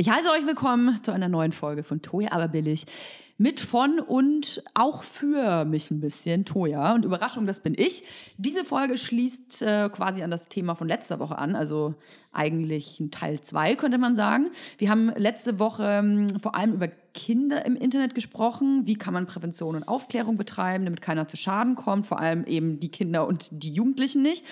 Ich heiße euch willkommen zu einer neuen Folge von Toja aber billig. Mit von und auch für mich ein bisschen Toja. Und Überraschung, das bin ich. Diese Folge schließt äh, quasi an das Thema von letzter Woche an, also eigentlich ein Teil 2, könnte man sagen. Wir haben letzte Woche ähm, vor allem über Kinder im Internet gesprochen. Wie kann man Prävention und Aufklärung betreiben, damit keiner zu Schaden kommt, vor allem eben die Kinder und die Jugendlichen nicht.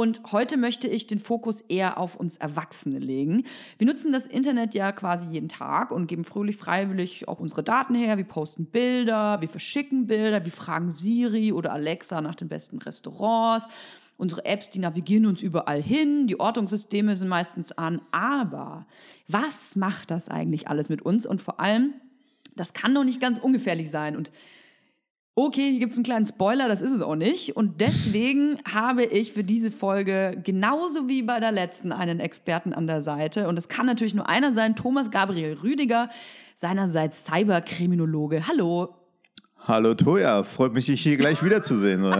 Und heute möchte ich den Fokus eher auf uns Erwachsene legen. Wir nutzen das Internet ja quasi jeden Tag und geben fröhlich freiwillig auch unsere Daten her. Wir posten Bilder, wir verschicken Bilder, wir fragen Siri oder Alexa nach den besten Restaurants. Unsere Apps, die navigieren uns überall hin, die Ortungssysteme sind meistens an. Aber was macht das eigentlich alles mit uns? Und vor allem, das kann doch nicht ganz ungefährlich sein. Und Okay, hier gibt es einen kleinen Spoiler, das ist es auch nicht. Und deswegen habe ich für diese Folge genauso wie bei der letzten einen Experten an der Seite. Und es kann natürlich nur einer sein, Thomas Gabriel Rüdiger, seinerseits Cyberkriminologe. Hallo. Hallo Toja, freut mich, dich hier gleich wiederzusehen.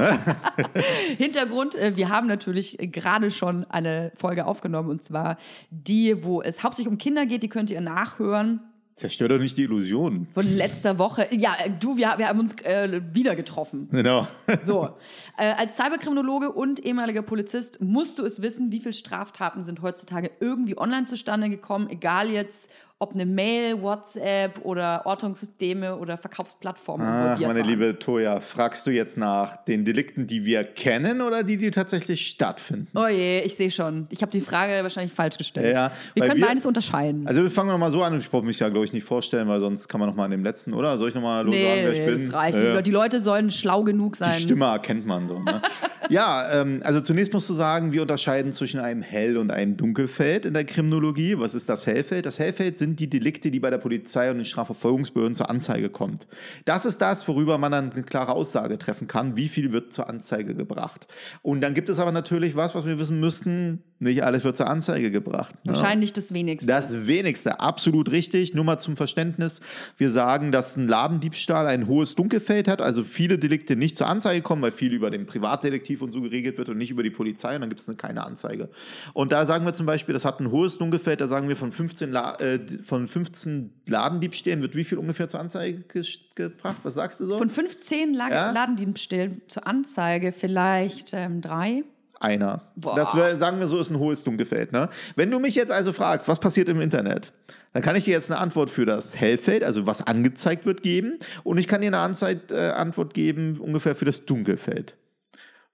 Hintergrund, äh, wir haben natürlich gerade schon eine Folge aufgenommen und zwar die, wo es hauptsächlich um Kinder geht, die könnt ihr nachhören. Zerstört doch nicht die Illusion. Von letzter Woche. Ja, du, wir, wir haben uns äh, wieder getroffen. Genau. so. Äh, als Cyberkriminologe und ehemaliger Polizist musst du es wissen, wie viele Straftaten sind heutzutage irgendwie online zustande gekommen, egal jetzt, ob eine Mail, WhatsApp oder Ortungssysteme oder Verkaufsplattformen Ach, meine waren. liebe Toja, fragst du jetzt nach den Delikten, die wir kennen oder die, die tatsächlich stattfinden? Oh je, ich sehe schon. Ich habe die Frage wahrscheinlich falsch gestellt. Ja, wir können wir, beides unterscheiden. Also wir fangen nochmal so an. Ich brauche mich ja, glaube ich, nicht vorstellen, weil sonst kann man nochmal an dem letzten, oder? Soll ich nochmal nee, sagen, wer ich bin? das reicht. Ja. Die Leute sollen schlau genug sein. Die Stimme erkennt man so. Ne? ja, ähm, also zunächst musst du sagen, wir unterscheiden zwischen einem Hell- und einem Dunkelfeld in der Kriminologie. Was ist das Hellfeld? Das Hellfeld sind die Delikte, die bei der Polizei und den Strafverfolgungsbehörden zur Anzeige kommt. Das ist das, worüber man dann eine klare Aussage treffen kann, wie viel wird zur Anzeige gebracht. Und dann gibt es aber natürlich was, was wir wissen müssten, nicht alles wird zur Anzeige gebracht. Ne? Wahrscheinlich das wenigste. Das wenigste, absolut richtig. Nur mal zum Verständnis, wir sagen, dass ein Ladendiebstahl ein hohes Dunkelfeld hat, also viele Delikte nicht zur Anzeige kommen, weil viel über den Privatdetektiv und so geregelt wird und nicht über die Polizei und dann gibt es keine Anzeige. Und da sagen wir zum Beispiel, das hat ein hohes Dunkelfeld, da sagen wir von 15, La äh, von 15 Ladendiebstählen wird wie viel ungefähr zur Anzeige ge gebracht? Was sagst du so? Von 15 La ja? Ladendiebstählen zur Anzeige vielleicht ähm, drei. Einer. Boah. Das wär, sagen wir so, ist ein hohes Dunkelfeld. Ne? Wenn du mich jetzt also fragst, was passiert im Internet, dann kann ich dir jetzt eine Antwort für das Hellfeld, also was angezeigt wird, geben. Und ich kann dir eine Anzeit, äh, Antwort geben ungefähr für das Dunkelfeld.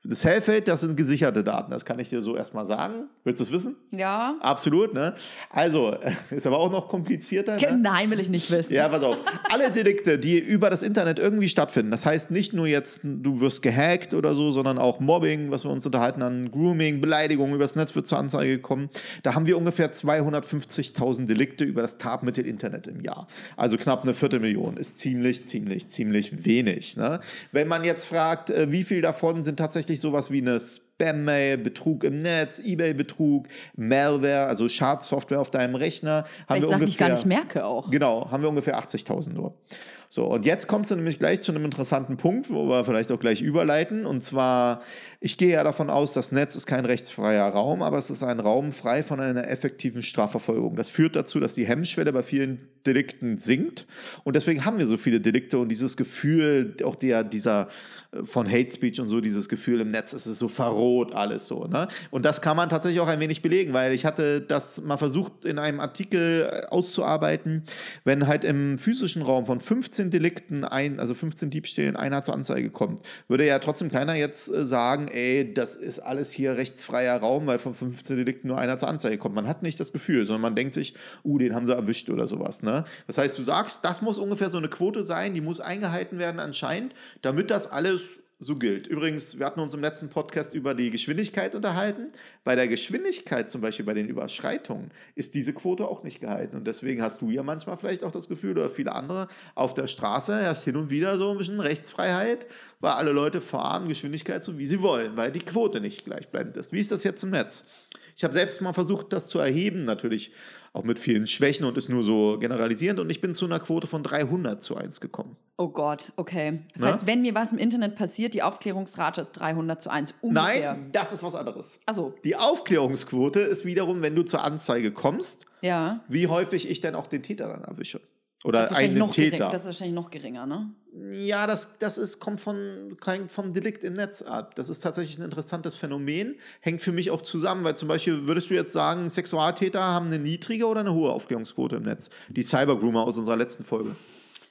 Das Hellfeld, das sind gesicherte Daten, das kann ich dir so erstmal sagen. Willst du es wissen? Ja. Absolut, ne? Also, ist aber auch noch komplizierter. Ne? Nein, will ich nicht wissen. Ja, pass auf. Alle Delikte, die über das Internet irgendwie stattfinden, das heißt nicht nur jetzt, du wirst gehackt oder so, sondern auch Mobbing, was wir uns unterhalten haben, Grooming, Beleidigung übers Netz wird zur Anzeige kommen. Da haben wir ungefähr 250.000 Delikte über das Tatmittel Internet im Jahr. Also knapp eine Viertelmillion ist ziemlich, ziemlich, ziemlich wenig. Ne? Wenn man jetzt fragt, äh, wie viel davon sind tatsächlich tatsächlich sowas wie eine Spam-Mail, Betrug im Netz, Ebay-Betrug, Malware, also Schadsoftware auf deinem Rechner. Haben wir ungefähr, ich gar nicht merke auch. Genau, haben wir ungefähr 80.000 nur. So, und jetzt kommst du nämlich gleich zu einem interessanten Punkt, wo wir vielleicht auch gleich überleiten. Und zwar, ich gehe ja davon aus, das Netz ist kein rechtsfreier Raum, aber es ist ein Raum frei von einer effektiven Strafverfolgung. Das führt dazu, dass die Hemmschwelle bei vielen Delikten sinkt. Und deswegen haben wir so viele Delikte und dieses Gefühl, auch der, dieser von Hate Speech und so, dieses Gefühl im Netz, es ist so verroht alles so. Ne? Und das kann man tatsächlich auch ein wenig belegen, weil ich hatte das mal versucht in einem Artikel äh, auszuarbeiten, wenn halt im physischen Raum von 15 Delikten, ein, also 15 Diebstählen, einer zur Anzeige kommt, würde ja trotzdem keiner jetzt äh, sagen, ey, das ist alles hier rechtsfreier Raum, weil von 15 Delikten nur einer zur Anzeige kommt. Man hat nicht das Gefühl, sondern man denkt sich, uh, den haben sie erwischt oder sowas. Ne? Das heißt, du sagst, das muss ungefähr so eine Quote sein, die muss eingehalten werden anscheinend, damit das alles so gilt. Übrigens, wir hatten uns im letzten Podcast über die Geschwindigkeit unterhalten. Bei der Geschwindigkeit, zum Beispiel bei den Überschreitungen, ist diese Quote auch nicht gehalten. Und deswegen hast du ja manchmal vielleicht auch das Gefühl, oder viele andere, auf der Straße herrscht hin und wieder so ein bisschen Rechtsfreiheit, weil alle Leute fahren Geschwindigkeit so, wie sie wollen, weil die Quote nicht gleichbleibend ist. Wie ist das jetzt im Netz? Ich habe selbst mal versucht, das zu erheben, natürlich auch mit vielen Schwächen und ist nur so generalisierend. Und ich bin zu einer Quote von 300 zu 1 gekommen. Oh Gott, okay. Das Na? heißt, wenn mir was im Internet passiert, die Aufklärungsrate ist 300 zu 1 ungefähr. Nein, das ist was anderes. Ach so. Die Aufklärungsquote ist wiederum, wenn du zur Anzeige kommst, Ja. wie häufig ich dann auch den Täter dann erwische. Oder Das ist, wahrscheinlich einen noch gering, Täter. das ist wahrscheinlich noch geringer, ne? Ja, das, das ist, kommt von, kein, vom Delikt im Netz ab. Das ist tatsächlich ein interessantes Phänomen. Hängt für mich auch zusammen, weil zum Beispiel würdest du jetzt sagen, Sexualtäter haben eine niedrige oder eine hohe Aufklärungsquote im Netz? Die Cybergroomer aus unserer letzten Folge.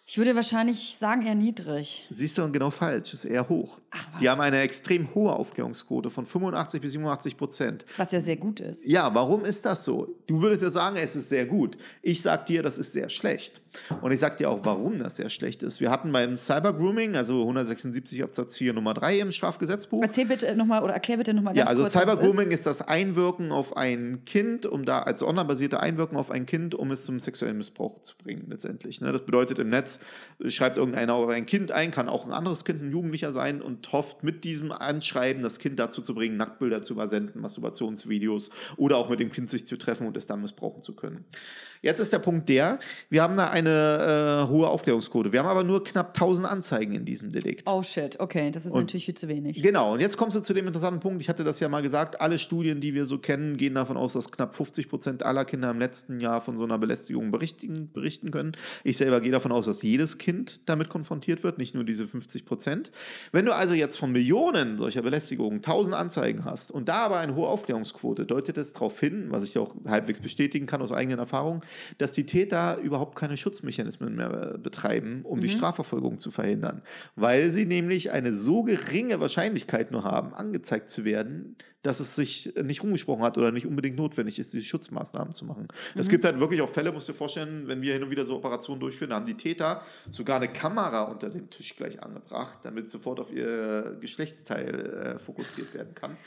Ich würde wahrscheinlich sagen eher niedrig. Siehst du, und genau falsch, ist eher hoch. Ach, was? Die haben eine extrem hohe Aufklärungsquote von 85 bis 87 Prozent. Was ja sehr gut ist. Ja, warum ist das so? Du würdest ja sagen, es ist sehr gut. Ich sag dir, das ist sehr schlecht. Und ich sag dir auch, warum das sehr schlecht ist. Wir hatten beim Cybergrooming, also 176 Absatz 4 Nummer 3 im Strafgesetzbuch. Erzähl bitte nochmal oder erklär bitte nochmal ganz Ja, also kurz. was es Cybergrooming ist das Einwirken auf ein Kind, um da als online-basierte Einwirken auf ein Kind, um es zum sexuellen Missbrauch zu bringen, letztendlich. Ne? Das bedeutet im Netz, äh, schreibt irgendeiner auf ein Kind ein, kann auch ein anderes Kind, ein Jugendlicher sein und hofft mit diesem Anschreiben das Kind dazu zu bringen, Nacktbilder zu übersenden, Masturbationsvideos oder auch mit dem Kind sich zu treffen und es dann missbrauchen zu können. Jetzt ist der Punkt der, wir haben da eine äh, hohe Aufklärungsquote. Wir haben aber nur knapp 1000 Anzeigen in diesem Delikt. Oh shit, okay, das ist natürlich viel zu wenig. Genau, und jetzt kommst du zu dem interessanten Punkt. Ich hatte das ja mal gesagt, alle Studien, die wir so kennen, gehen davon aus, dass knapp 50 Prozent aller Kinder im letzten Jahr von so einer Belästigung berichten, berichten können. Ich selber gehe davon aus, dass jedes Kind damit konfrontiert wird, nicht nur diese 50 Prozent. Wenn du also jetzt von Millionen solcher Belästigungen 1000 Anzeigen hast und da aber eine hohe Aufklärungsquote, deutet es darauf hin, was ich auch halbwegs bestätigen kann aus eigenen Erfahrungen, dass die Täter überhaupt keine Schutzmechanismen mehr äh, betreiben, um die Strafverfolgung zu verhindern. Weil sie nämlich eine so geringe Wahrscheinlichkeit nur haben, angezeigt zu werden, dass es sich nicht rumgesprochen hat oder nicht unbedingt notwendig ist, diese Schutzmaßnahmen zu machen. Es gibt halt wirklich auch Fälle, musst du dir vorstellen, wenn wir hin und wieder so Operationen durchführen, da haben die Täter sogar eine Kamera unter dem Tisch gleich angebracht, damit sofort auf ihr Geschlechtsteil äh, fokussiert werden kann.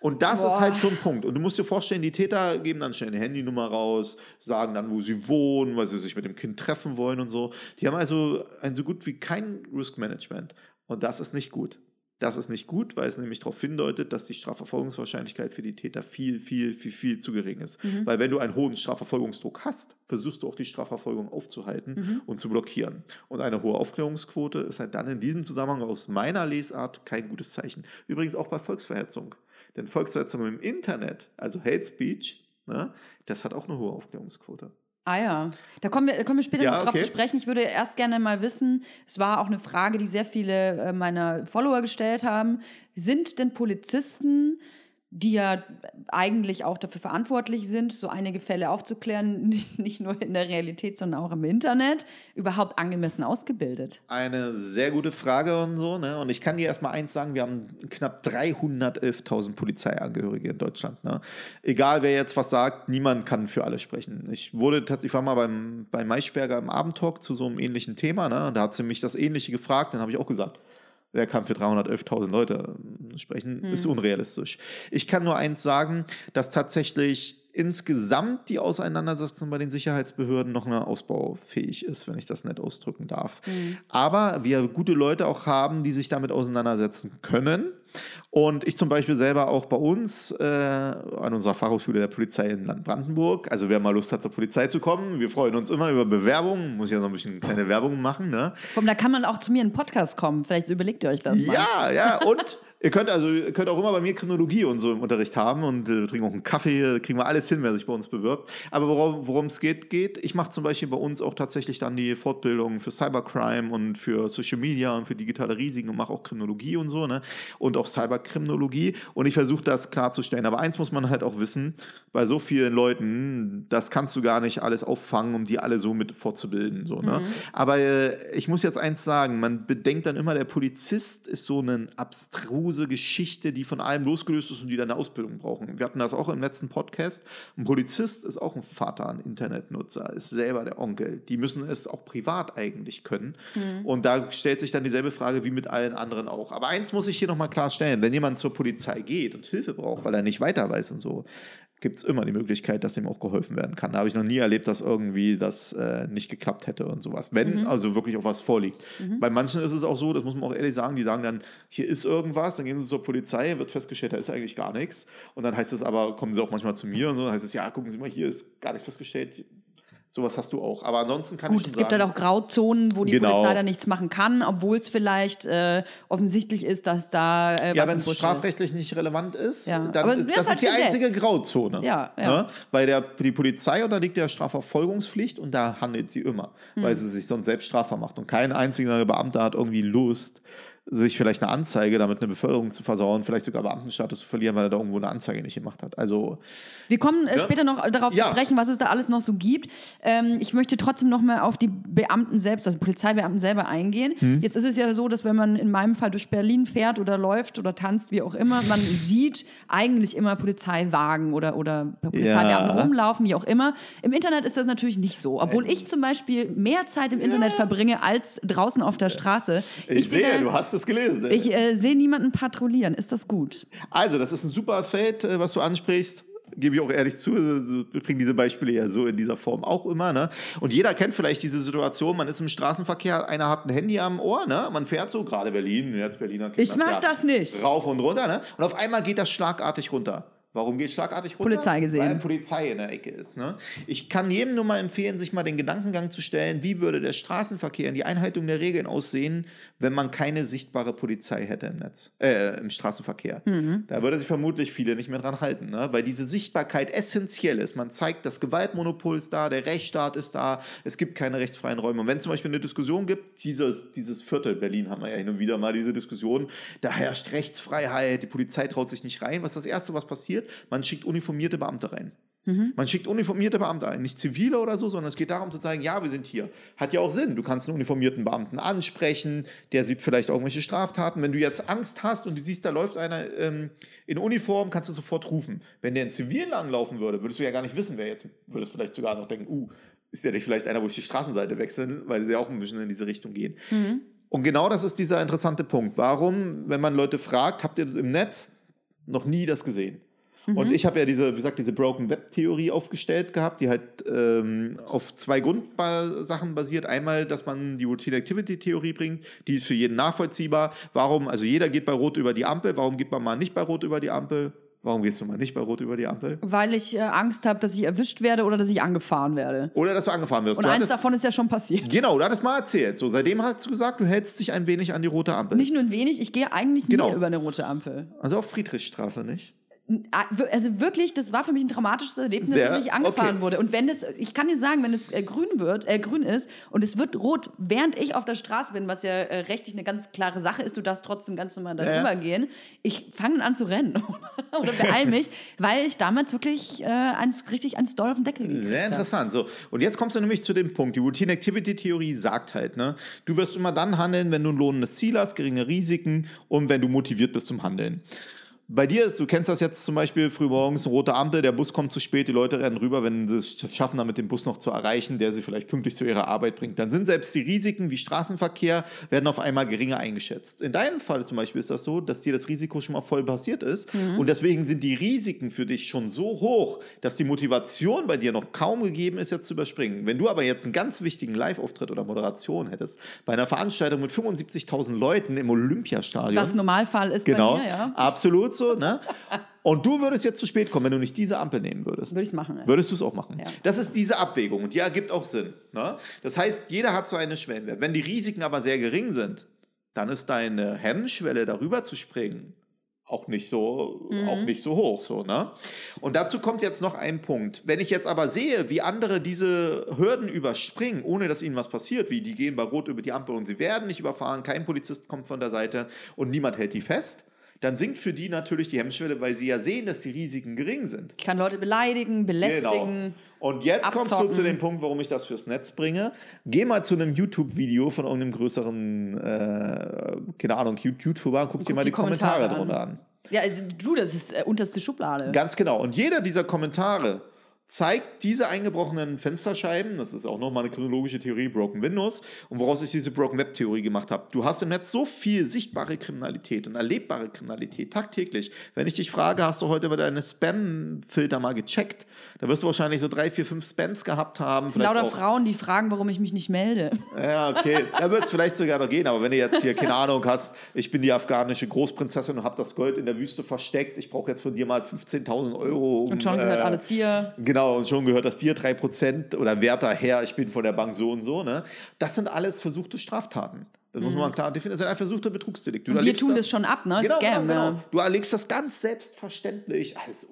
Und das ist Boah. halt so ein Punkt. Und du musst dir vorstellen, die Täter geben dann schnell eine Handynummer raus, sagen dann, wo sie wohnen, weil sie sich mit dem Kind treffen wollen und so. Die haben also ein so gut wie kein Risk Management. Und das ist nicht gut. Das ist nicht gut, weil es nämlich darauf hindeutet, dass die Strafverfolgungswahrscheinlichkeit für die Täter viel, viel, viel, viel zu gering ist. Weil wenn du einen hohen Strafverfolgungsdruck hast, versuchst du auch die Strafverfolgung aufzuhalten und zu blockieren. Und eine hohe Aufklärungsquote ist halt dann in diesem Zusammenhang aus meiner Lesart kein gutes Zeichen. Übrigens auch bei Volksverhetzung. Denn Volksverhetzung im Internet, also Hate Speech, ne, das hat auch eine hohe Aufklärungsquote. Ah ja, da kommen wir, da kommen wir später Ja, noch drauf okay. zu sprechen. Ich würde erst gerne mal wissen, es war auch eine Frage, die sehr viele äh, meiner Follower gestellt haben. Sind denn Polizisten, die ja eigentlich auch dafür verantwortlich sind, so einige Fälle aufzuklären, nicht, nur in der Realität, sondern auch im Internet, überhaupt angemessen ausgebildet? Eine sehr gute Frage und so. Ne? Und ich kann dir erstmal eins sagen: Wir haben knapp 311.000 Polizeiangehörige in Deutschland. Ne? Egal wer jetzt was sagt, niemand kann für alle sprechen. Ich wurde tatsächlich, ich war mal beim, bei Maischberger im Abendtalk zu so einem ähnlichen Thema. Ne? Da hat sie mich das Ähnliche gefragt. Dann habe ich auch gesagt, Wer kann für 311.000 Leute äh, sprechen, ist unrealistisch. Ich kann nur eins sagen, dass tatsächlich insgesamt die Auseinandersetzung bei den Sicherheitsbehörden noch mehr ausbaufähig ist, wenn ich das nett ausdrücken darf. Aber wir gute Leute auch haben, die sich damit auseinandersetzen können. Und ich zum Beispiel selber auch bei uns äh, an unserer Fachhochschule der Polizei in Land Brandenburg. Also wer mal Lust hat, zur Polizei zu kommen, wir freuen uns immer über Bewerbungen. Muss ja so ein bisschen kleine Werbung machen, ne? Komm, da kann man auch zu mir in einen Podcast kommen. Vielleicht überlegt ihr euch das mal. Ja, ja, und ihr könnt also ihr könnt auch immer bei mir Kriminologie und so im Unterricht haben und äh, trinken auch einen Kaffee, kriegen wir alles hin, wer sich bei uns bewirbt. Aber worum worum es geht, geht, ich mache zum Beispiel bei uns auch tatsächlich dann die Fortbildung für Cybercrime und für Social Media und für digitale Risiken und mache auch Kriminologie und so, ne? Und auch Cyberkriminologie und ich versuche das klarzustellen. Aber eins muss man halt auch wissen, bei so vielen Leuten, das kannst du gar nicht alles auffangen, um die alle so mit fortzubilden. So, ne? Aber äh, ich muss jetzt eins sagen, man bedenkt dann immer, der Polizist ist so eine abstruse Geschichte, die von allem losgelöst ist und die dann eine Ausbildung brauchen. Wir hatten das auch im letzten Podcast. Ein Polizist ist auch ein Vater, ein Internetnutzer, ist selber der Onkel. Die müssen es auch privat eigentlich können. Und da stellt sich dann dieselbe Frage wie mit allen anderen auch. Aber eins muss ich hier nochmal klarstellen, wenn jemand zur Polizei geht und Hilfe braucht, weil er nicht weiter weiß und so, gibt es immer die Möglichkeit, dass ihm auch geholfen werden kann. Da habe ich noch nie erlebt, dass irgendwie das äh, nicht geklappt hätte und sowas. Wenn also wirklich auch was vorliegt. Bei manchen ist es auch so, das muss man auch ehrlich sagen, die sagen dann, hier ist irgendwas, dann gehen sie zur Polizei, wird festgestellt, da ist eigentlich gar nichts. Und dann heißt es aber, kommen sie auch manchmal zu mir und so, dann heißt es, ja, gucken Sie mal, hier ist gar nichts festgestellt. Sowas hast du auch. Aber ansonsten kann Gut, ich es schon gibt sagen, halt auch Grauzonen, wo die Genau. Polizei da nichts machen kann, obwohl es vielleicht äh, offensichtlich ist, dass da äh, Ja, was wenn es strafrechtlich nicht relevant ist, Ja, dann aber ist, das ist ist halt die Gesetz. einzige Grauzone. Ja, ja. Ne? Weil der, die Polizei unterliegt der Strafverfolgungspflicht und da handelt sie immer, Hm. weil sie sich sonst selbst strafbar macht. Und kein einziger Beamter hat irgendwie Lust, sich vielleicht eine Anzeige, damit eine Beförderung zu versauen, vielleicht sogar Beamtenstatus zu verlieren, weil er da irgendwo eine Anzeige nicht gemacht hat. Also, Wir kommen äh, Ja. später noch darauf Ja. zu sprechen, was es da alles noch so gibt. Ähm, ich möchte trotzdem noch mal auf die Beamten selbst, also Polizeibeamten selber eingehen. Hm. Jetzt ist es ja so, dass wenn man in meinem Fall durch Berlin fährt oder läuft oder tanzt, wie auch immer, man sieht eigentlich immer Polizeiwagen oder, oder Polizeibeamten Ja. rumlaufen, wie auch immer. Im Internet ist das natürlich nicht so. Obwohl ich zum Beispiel mehr Zeit im Internet verbringe als draußen auf der Straße. ich, sehe- sehe, du hast es gelesen. ey. Ich äh, sehe niemanden patrouillieren. Ist das gut? Also, das ist ein super Feld, äh, was du ansprichst. Gebe ich auch ehrlich zu, also, wir bringen diese Beispiele ja so in dieser Form auch immer. Ne? Und jeder kennt vielleicht diese Situation, man ist im Straßenverkehr, einer hat ein Handy am Ohr, ne? man fährt so, gerade Berlin, jetzt Berliner Ich mag das nicht. Rauf und runter, ne? und auf einmal geht das schlagartig runter. Warum geht es schlagartig runter? Polizei gesehen. Weil Polizei in der Ecke ist. Ne? Ich kann jedem nur mal empfehlen, sich mal den Gedankengang zu stellen, wie würde der Straßenverkehr in die Einhaltung der Regeln aussehen, wenn man keine sichtbare Polizei hätte im Netz, äh, im Straßenverkehr. Mhm. Da würde sich vermutlich viele nicht mehr dran halten, ne? weil diese Sichtbarkeit essentiell ist. Man zeigt, das Gewaltmonopol ist da, der Rechtsstaat ist da, es gibt keine rechtsfreien Räume. Und wenn es zum Beispiel eine Diskussion gibt, dieses, dieses Viertel, Berlin haben wir ja hin und wieder mal diese Diskussion, da herrscht Rechtsfreiheit, die Polizei traut sich nicht rein. Was ist das Erste, was passiert? Man schickt uniformierte Beamte rein. Man schickt uniformierte Beamte ein, nicht zivile oder so, sondern es geht darum zu sagen, ja, wir sind hier. Hat ja auch Sinn. Du kannst einen uniformierten Beamten ansprechen, der sieht vielleicht irgendwelche Straftaten. Wenn du jetzt Angst hast und du siehst, da läuft einer ähm, in Uniform, kannst du sofort rufen. Wenn der in Zivil langlaufen würde, würdest du ja gar nicht wissen, wer jetzt, würdest vielleicht sogar noch denken, uh, ist der nicht vielleicht einer, wo ich die Straßenseite wechseln, weil sie auch ein bisschen in diese Richtung gehen. Und genau das ist dieser interessante Punkt. Warum, wenn man Leute fragt, habt ihr das im Netz noch nie das gesehen? Und ich habe ja diese, wie gesagt, diese Broken Web Theorie aufgestellt gehabt, die halt ähm, auf zwei Grundsachen basiert. Einmal, dass man die Routine Activity Theorie bringt, die ist für jeden nachvollziehbar. Warum, also jeder geht bei Rot über die Ampel, warum geht man mal nicht bei Rot über die Ampel? Warum gehst du mal nicht bei Rot über die Ampel? Weil ich äh, Angst habe, dass ich erwischt werde oder dass ich angefahren werde. Oder dass du angefahren wirst. Und du eins hattest- davon ist ja schon passiert. Genau, du hattest mal erzählt. So, seitdem hast du gesagt, du hältst dich ein wenig an die rote Ampel. Nicht nur ein wenig, ich gehe eigentlich Genau. nie über eine rote Ampel. also auf Friedrichstraße nicht. Also wirklich, das war für mich ein dramatisches Erlebnis, Sehr- dass ich angefahren okay. wurde. Und wenn es, ich kann dir sagen, wenn es äh, grün wird, äh, grün ist und es wird rot, während ich auf der Straße bin, was ja äh, rechtlich eine ganz klare Sache ist, du darfst trotzdem ganz normal darüber ja. gehen. Ich fange an zu rennen oder beeil mich, weil ich damals wirklich äh, eins, richtig ans Doll auf den Deckel gekriegt Sehr interessant. So, und jetzt kommst du nämlich zu dem Punkt. Die Routine Activity Theorie sagt halt, ne, du wirst immer dann handeln, wenn du ein lohnendes Ziel hast, geringe Risiken und wenn du motiviert bist zum Handeln. Bei dir ist, du kennst das jetzt zum Beispiel frühmorgens, eine rote Ampel, der Bus kommt zu spät, die Leute rennen rüber, wenn sie es schaffen, damit den Bus noch zu erreichen, der sie vielleicht pünktlich zu ihrer Arbeit bringt. Dann sind selbst die Risiken wie Straßenverkehr, werden auf einmal geringer eingeschätzt. In deinem Fall zum Beispiel ist das so, dass dir das Risiko schon mal voll passiert ist und deswegen sind die Risiken für dich schon so hoch, dass die Motivation bei dir noch kaum gegeben ist, jetzt zu überspringen. Wenn du aber jetzt einen ganz wichtigen Live-Auftritt oder Moderation hättest, bei einer Veranstaltung mit 75.000 Leuten im Olympiastadion, Was Normalfall ist Genau, bei mir, ja. absolut so. Ne? Und du würdest jetzt zu spät kommen, wenn du nicht diese Ampel nehmen würdest. Würde ich's machen, ja. Würdest du es auch machen. Ja. Das ist diese Abwägung und die ergibt auch Sinn. Ne? Das heißt, jeder hat so eine Schwellenwert. Wenn die Risiken aber sehr gering sind, dann ist deine Hemmschwelle, darüber zu springen, auch nicht so, Mhm. auch nicht so hoch. So, ne? Und dazu kommt jetzt noch ein Punkt. Wenn ich jetzt aber sehe, wie andere diese Hürden überspringen, ohne dass ihnen was passiert, wie die gehen bei Rot über die Ampel und sie werden nicht überfahren, kein Polizist kommt von der Seite und niemand hält die fest, dann sinkt für die natürlich die Hemmschwelle, weil sie ja sehen, dass die Risiken gering sind. Ich kann Leute beleidigen, belästigen. Genau. Und jetzt kommst du abzocken. zu dem Punkt, warum ich das fürs Netz bringe. Geh mal zu einem YouTube-Video von irgendeinem größeren, äh, keine Ahnung, YouTuber, guck, dir mal die, die Kommentare, Kommentare drunter an. Ja, also, du, das ist äh, unterste Schublade. Ganz genau. Und jeder dieser Kommentare zeigt diese eingebrochenen Fensterscheiben, das ist auch nochmal eine chronologische Theorie, Broken Windows, und woraus ich diese Broken Web Theorie gemacht habe. Du hast im Netz so viel sichtbare Kriminalität und erlebbare Kriminalität tagtäglich. Wenn ich dich frage, hast du heute über deine Spam-Filter mal gecheckt, da wirst du wahrscheinlich so drei, vier, fünf Spams gehabt haben. Lauter Frauen, die fragen, warum ich mich nicht melde. Ja, okay, da wird es vielleicht sogar noch gehen, aber wenn du jetzt hier keine Ahnung hast, ich bin die afghanische Großprinzessin und habe das Gold in der Wüste versteckt, ich brauche jetzt von dir mal 15.000 Euro. Um, und schon gehört äh, alles dir. Genau und schon gehört das dir 3% oder Werter her, ich bin von der Bank so und so. Ne? Das sind alles versuchte Straftaten. Das muss man mhm. klar definieren. Das ist ein versuchter Betrugsdelikt. Wir tun das, das, schon ab, ne? Genau, Scam, genau, genau. Du erlegst das ganz selbstverständlich, alles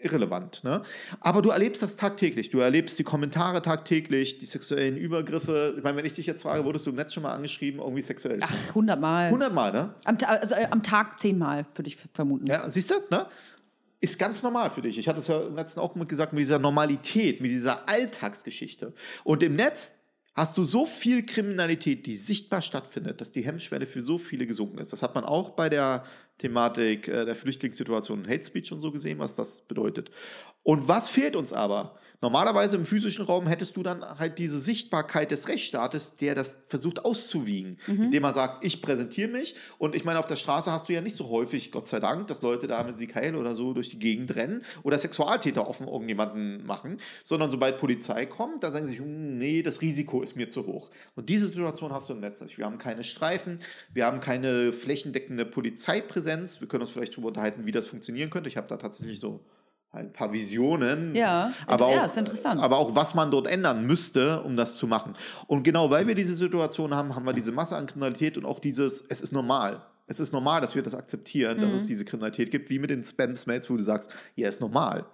irrelevant, ne? Aber du erlebst das tagtäglich. Du erlebst die Kommentare tagtäglich, die sexuellen Übergriffe. Ich meine, wenn ich dich jetzt frage, wurdest du im Netz schon mal angeschrieben, irgendwie sexuell? Ach, 100 Mal. 100 Mal, ne? Am, also, äh, am Tag 10 Mal, würde ich vermuten. Ja, siehst du, ne? ist ganz normal für dich. Ich hatte es ja im letzten auch gesagt, mit dieser Normalität, mit dieser Alltagsgeschichte. Und im Netz hast du so viel Kriminalität, die sichtbar stattfindet, dass die Hemmschwelle für so viele gesunken ist. Das hat man auch bei der Thematik äh, der Flüchtlingssituation Hate Speech und so gesehen, was das bedeutet. Und was fehlt uns aber? Normalerweise im physischen Raum hättest du dann halt diese Sichtbarkeit des Rechtsstaates, der das versucht auszuwiegen, mhm. indem er sagt, ich präsentiere mich. Und ich meine, auf der Straße hast du ja nicht so häufig, Gott sei Dank, dass Leute da mit Sikael oder so durch die Gegend rennen oder Sexualtäter offen irgendjemanden machen, sondern sobald Polizei kommt, dann sagen sie sich, hm, nee, das Risiko ist mir zu hoch. Und diese Situation hast du im Netz nicht. Wir haben keine Streifen, wir haben keine flächendeckende Polizeipräsenz. Wir können uns vielleicht darüber unterhalten, wie das funktionieren könnte. Ich habe da tatsächlich so ein paar Visionen. Ja, aber ja, auch, ist interessant. Aber auch, was man dort ändern müsste, um das zu machen. Und genau weil wir diese Situation haben, haben wir diese Masse an Kriminalität und auch dieses, es ist normal. Es ist normal, dass wir das akzeptieren, mhm. dass es mhm. diese Kriminalität gibt, wie mit den Spam-Smails, wo du sagst, ja, ist normal.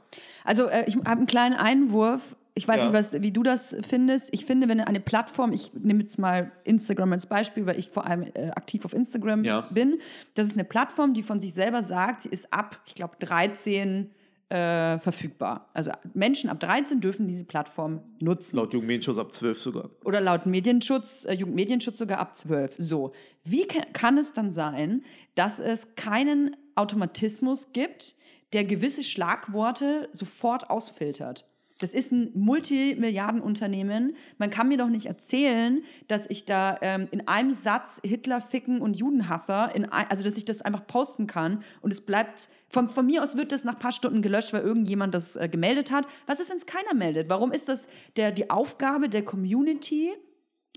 Also äh, ich habe einen kleinen Einwurf. Ich weiß ja. nicht, was, wie du das findest. Ich finde, wenn eine Plattform, ich nehme jetzt mal Instagram als Beispiel, weil ich vor allem äh, aktiv auf Instagram ja. bin, das ist eine Plattform, die von sich selber sagt, sie ist ab, ich glaube, 13 äh, verfügbar. Also Menschen ab 13 dürfen diese Plattform nutzen. Laut Jugendmedienschutz ab 12 sogar. Oder laut Medienschutz, äh, Jugendmedienschutz sogar ab 12. So. Wie kann es dann sein, dass es keinen Automatismus gibt, der gewisse Schlagworte sofort ausfiltert? Das ist ein Multimilliardenunternehmen. Man kann mir doch nicht erzählen, dass ich da ähm, in einem Satz Hitler ficken und Judenhasser, in ein, also dass ich das einfach posten kann und es bleibt, von, von mir aus wird das nach ein paar Stunden gelöscht, weil irgendjemand das äh, gemeldet hat. Was ist, wenn es keiner meldet? Warum ist das der, die Aufgabe der Community?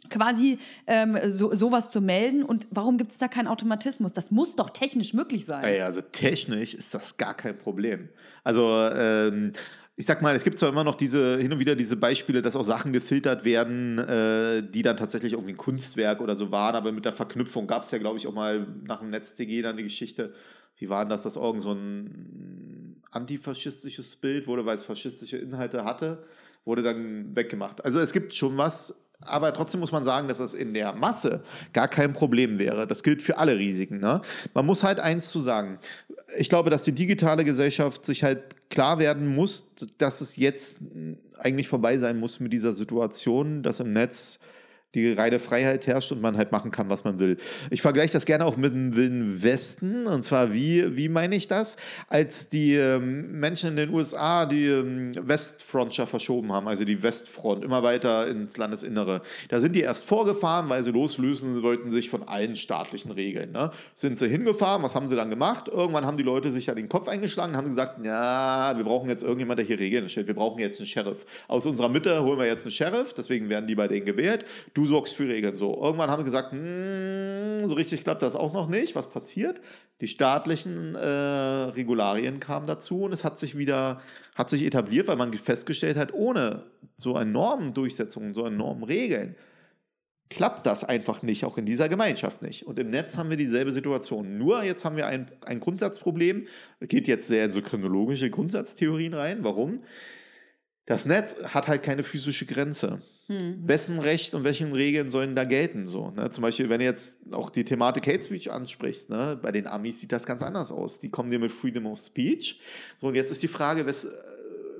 quasi ähm, so, sowas zu melden und warum gibt es da keinen Automatismus? Das muss doch technisch möglich sein. Ey, also technisch ist das gar kein Problem. Also ähm, ich sag mal, es gibt zwar immer noch diese, hin und wieder diese Beispiele, dass auch Sachen gefiltert werden, äh, die dann tatsächlich irgendwie ein Kunstwerk oder so waren, aber mit der Verknüpfung gab es ja, glaube ich, auch mal nach dem NetzDG dann die Geschichte, wie war denn das, dass irgend so ein antifaschistisches Bild wurde, weil es faschistische Inhalte hatte, wurde dann weggemacht. Also es gibt schon was, aber trotzdem muss man sagen, dass das in der Masse gar kein Problem wäre. Das gilt für alle Risiken. Ne? Man muss halt eins zu sagen. Ich glaube, dass die digitale Gesellschaft sich halt klar werden muss, dass es jetzt eigentlich vorbei sein muss mit dieser Situation, dass im Netz die reine Freiheit herrscht und man halt machen kann, was man will. Ich vergleiche das gerne auch mit dem Wilden Westen. Und zwar, wie, wie meine ich das? Als die ähm, Menschen in den USA die ähm, Westfrontier verschoben haben, also die Westfront, immer weiter ins Landesinnere. Da sind die erst vorgefahren, weil sie loslösen wollten sich von allen staatlichen Regeln. Ne? Sind sie hingefahren, was haben sie dann gemacht? Irgendwann haben die Leute sich ja den Kopf eingeschlagen und haben gesagt, ja, wir brauchen jetzt irgendjemand, der hier Regeln stellt. Wir brauchen jetzt einen Sheriff. Aus unserer Mitte holen wir jetzt einen Sheriff, deswegen werden die bei denen gewählt. Du sorgst für Regeln. So, irgendwann haben wir gesagt, hm, so richtig klappt das auch noch nicht. Was passiert? Die staatlichen äh, Regularien kamen dazu und es hat sich wieder, hat sich etabliert, weil man festgestellt hat, ohne so eine Normendurchsetzung, so eine Normregeln, klappt das einfach nicht, auch in dieser Gemeinschaft nicht. Und im Netz haben wir dieselbe Situation. Nur jetzt haben wir ein, ein Grundsatzproblem. Geht jetzt sehr in so kriminologische Grundsatztheorien rein. Warum? Das Netz hat halt keine physische Grenze. Hm. Wessen Recht und welchen Regeln sollen da gelten? So, ne? Zum Beispiel, wenn du jetzt auch die Thematik Hate Speech ansprichst, ne? bei den Amis sieht das ganz anders aus. Die kommen dir mit Freedom of Speech. So, und jetzt ist die Frage, wes,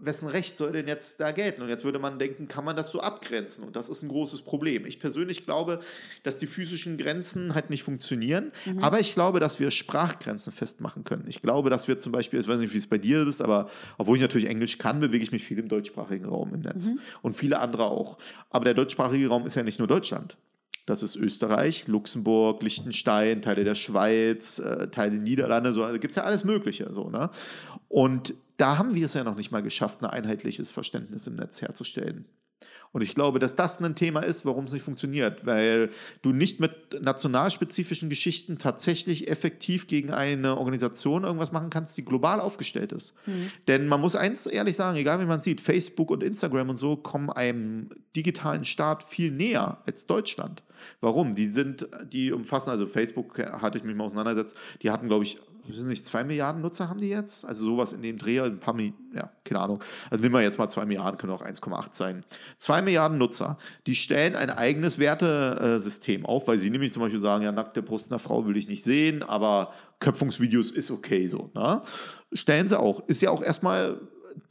wessen Recht soll denn jetzt da gelten? Und jetzt würde man denken, kann man das so abgrenzen? Und das ist ein großes Problem. Ich persönlich glaube, dass die physischen Grenzen halt nicht funktionieren, mhm. aber ich glaube, dass wir Sprachgrenzen festmachen können. Ich glaube, dass wir zum Beispiel, ich weiß nicht, wie es bei dir ist, aber obwohl ich natürlich Englisch kann, bewege ich mich viel im deutschsprachigen Raum im Netz. Mhm. Und viele andere auch. Aber der deutschsprachige Raum ist ja nicht nur Deutschland. Das ist Österreich, Luxemburg, Liechtenstein, Teile der Schweiz, äh, Teile Niederlande, so, da gibt es ja alles Mögliche. So, ne? Und da haben wir es ja noch nicht mal geschafft, ein einheitliches Verständnis im Netz herzustellen. Und ich glaube, dass das ein Thema ist, warum es nicht funktioniert, weil du nicht mit nationalspezifischen Geschichten tatsächlich effektiv gegen eine Organisation irgendwas machen kannst, die global aufgestellt ist. Mhm. Denn man muss eins ehrlich sagen, egal wie man sieht, Facebook und Instagram und so kommen einem digitalen Staat viel näher als Deutschland. Warum? Die sind, die umfassen, also Facebook hatte ich mich mal auseinandergesetzt, die hatten, glaube ich, wissen nicht, zwei Milliarden Nutzer haben die jetzt? Also sowas in dem Dreh, ein paar Milliarden, ja, keine Ahnung. Also nehmen wir jetzt mal zwei Milliarden, können auch 1,8 sein. Zwei Milliarden Nutzer, die stellen ein eigenes Wertesystem auf, weil sie nämlich zum Beispiel sagen, ja, nackte Brust einer Frau will ich nicht sehen, aber Köpfungsvideos ist okay so. Ne? Stellen sie auch. Ist ja auch erstmal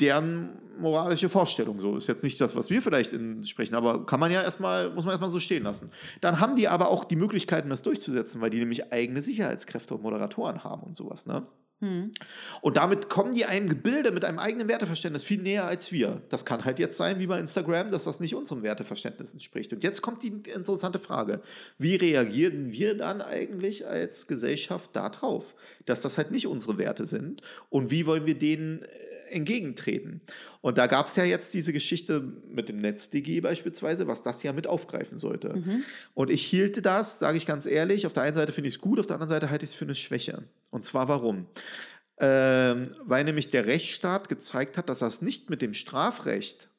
deren moralische Vorstellung. So ist jetzt nicht das, was wir vielleicht sprechen, aber kann man ja erstmal, muss man erstmal so stehen lassen. Dann haben die aber auch die Möglichkeiten, das durchzusetzen, weil die nämlich eigene Sicherheitskräfte und Moderatoren haben und sowas. Ne? Hm. Und damit kommen die einem Gebilde mit einem eigenen Werteverständnis viel näher als wir. Das kann halt jetzt sein, wie bei Instagram, dass das nicht unserem Werteverständnis entspricht. Und jetzt kommt die interessante Frage: Wie reagieren wir dann eigentlich als Gesellschaft darauf, dass das halt nicht unsere Werte sind? Und wie wollen wir denen äh, entgegentreten? Und da gab es ja jetzt diese Geschichte mit dem NetzDG beispielsweise, was das ja mit aufgreifen sollte. Mhm. Und ich hielte das, sage ich ganz ehrlich, auf der einen Seite finde ich es gut, auf der anderen Seite halte ich es für eine Schwäche. Und zwar warum? Ähm, weil nämlich der Rechtsstaat gezeigt hat, dass er es nicht mit dem Strafrecht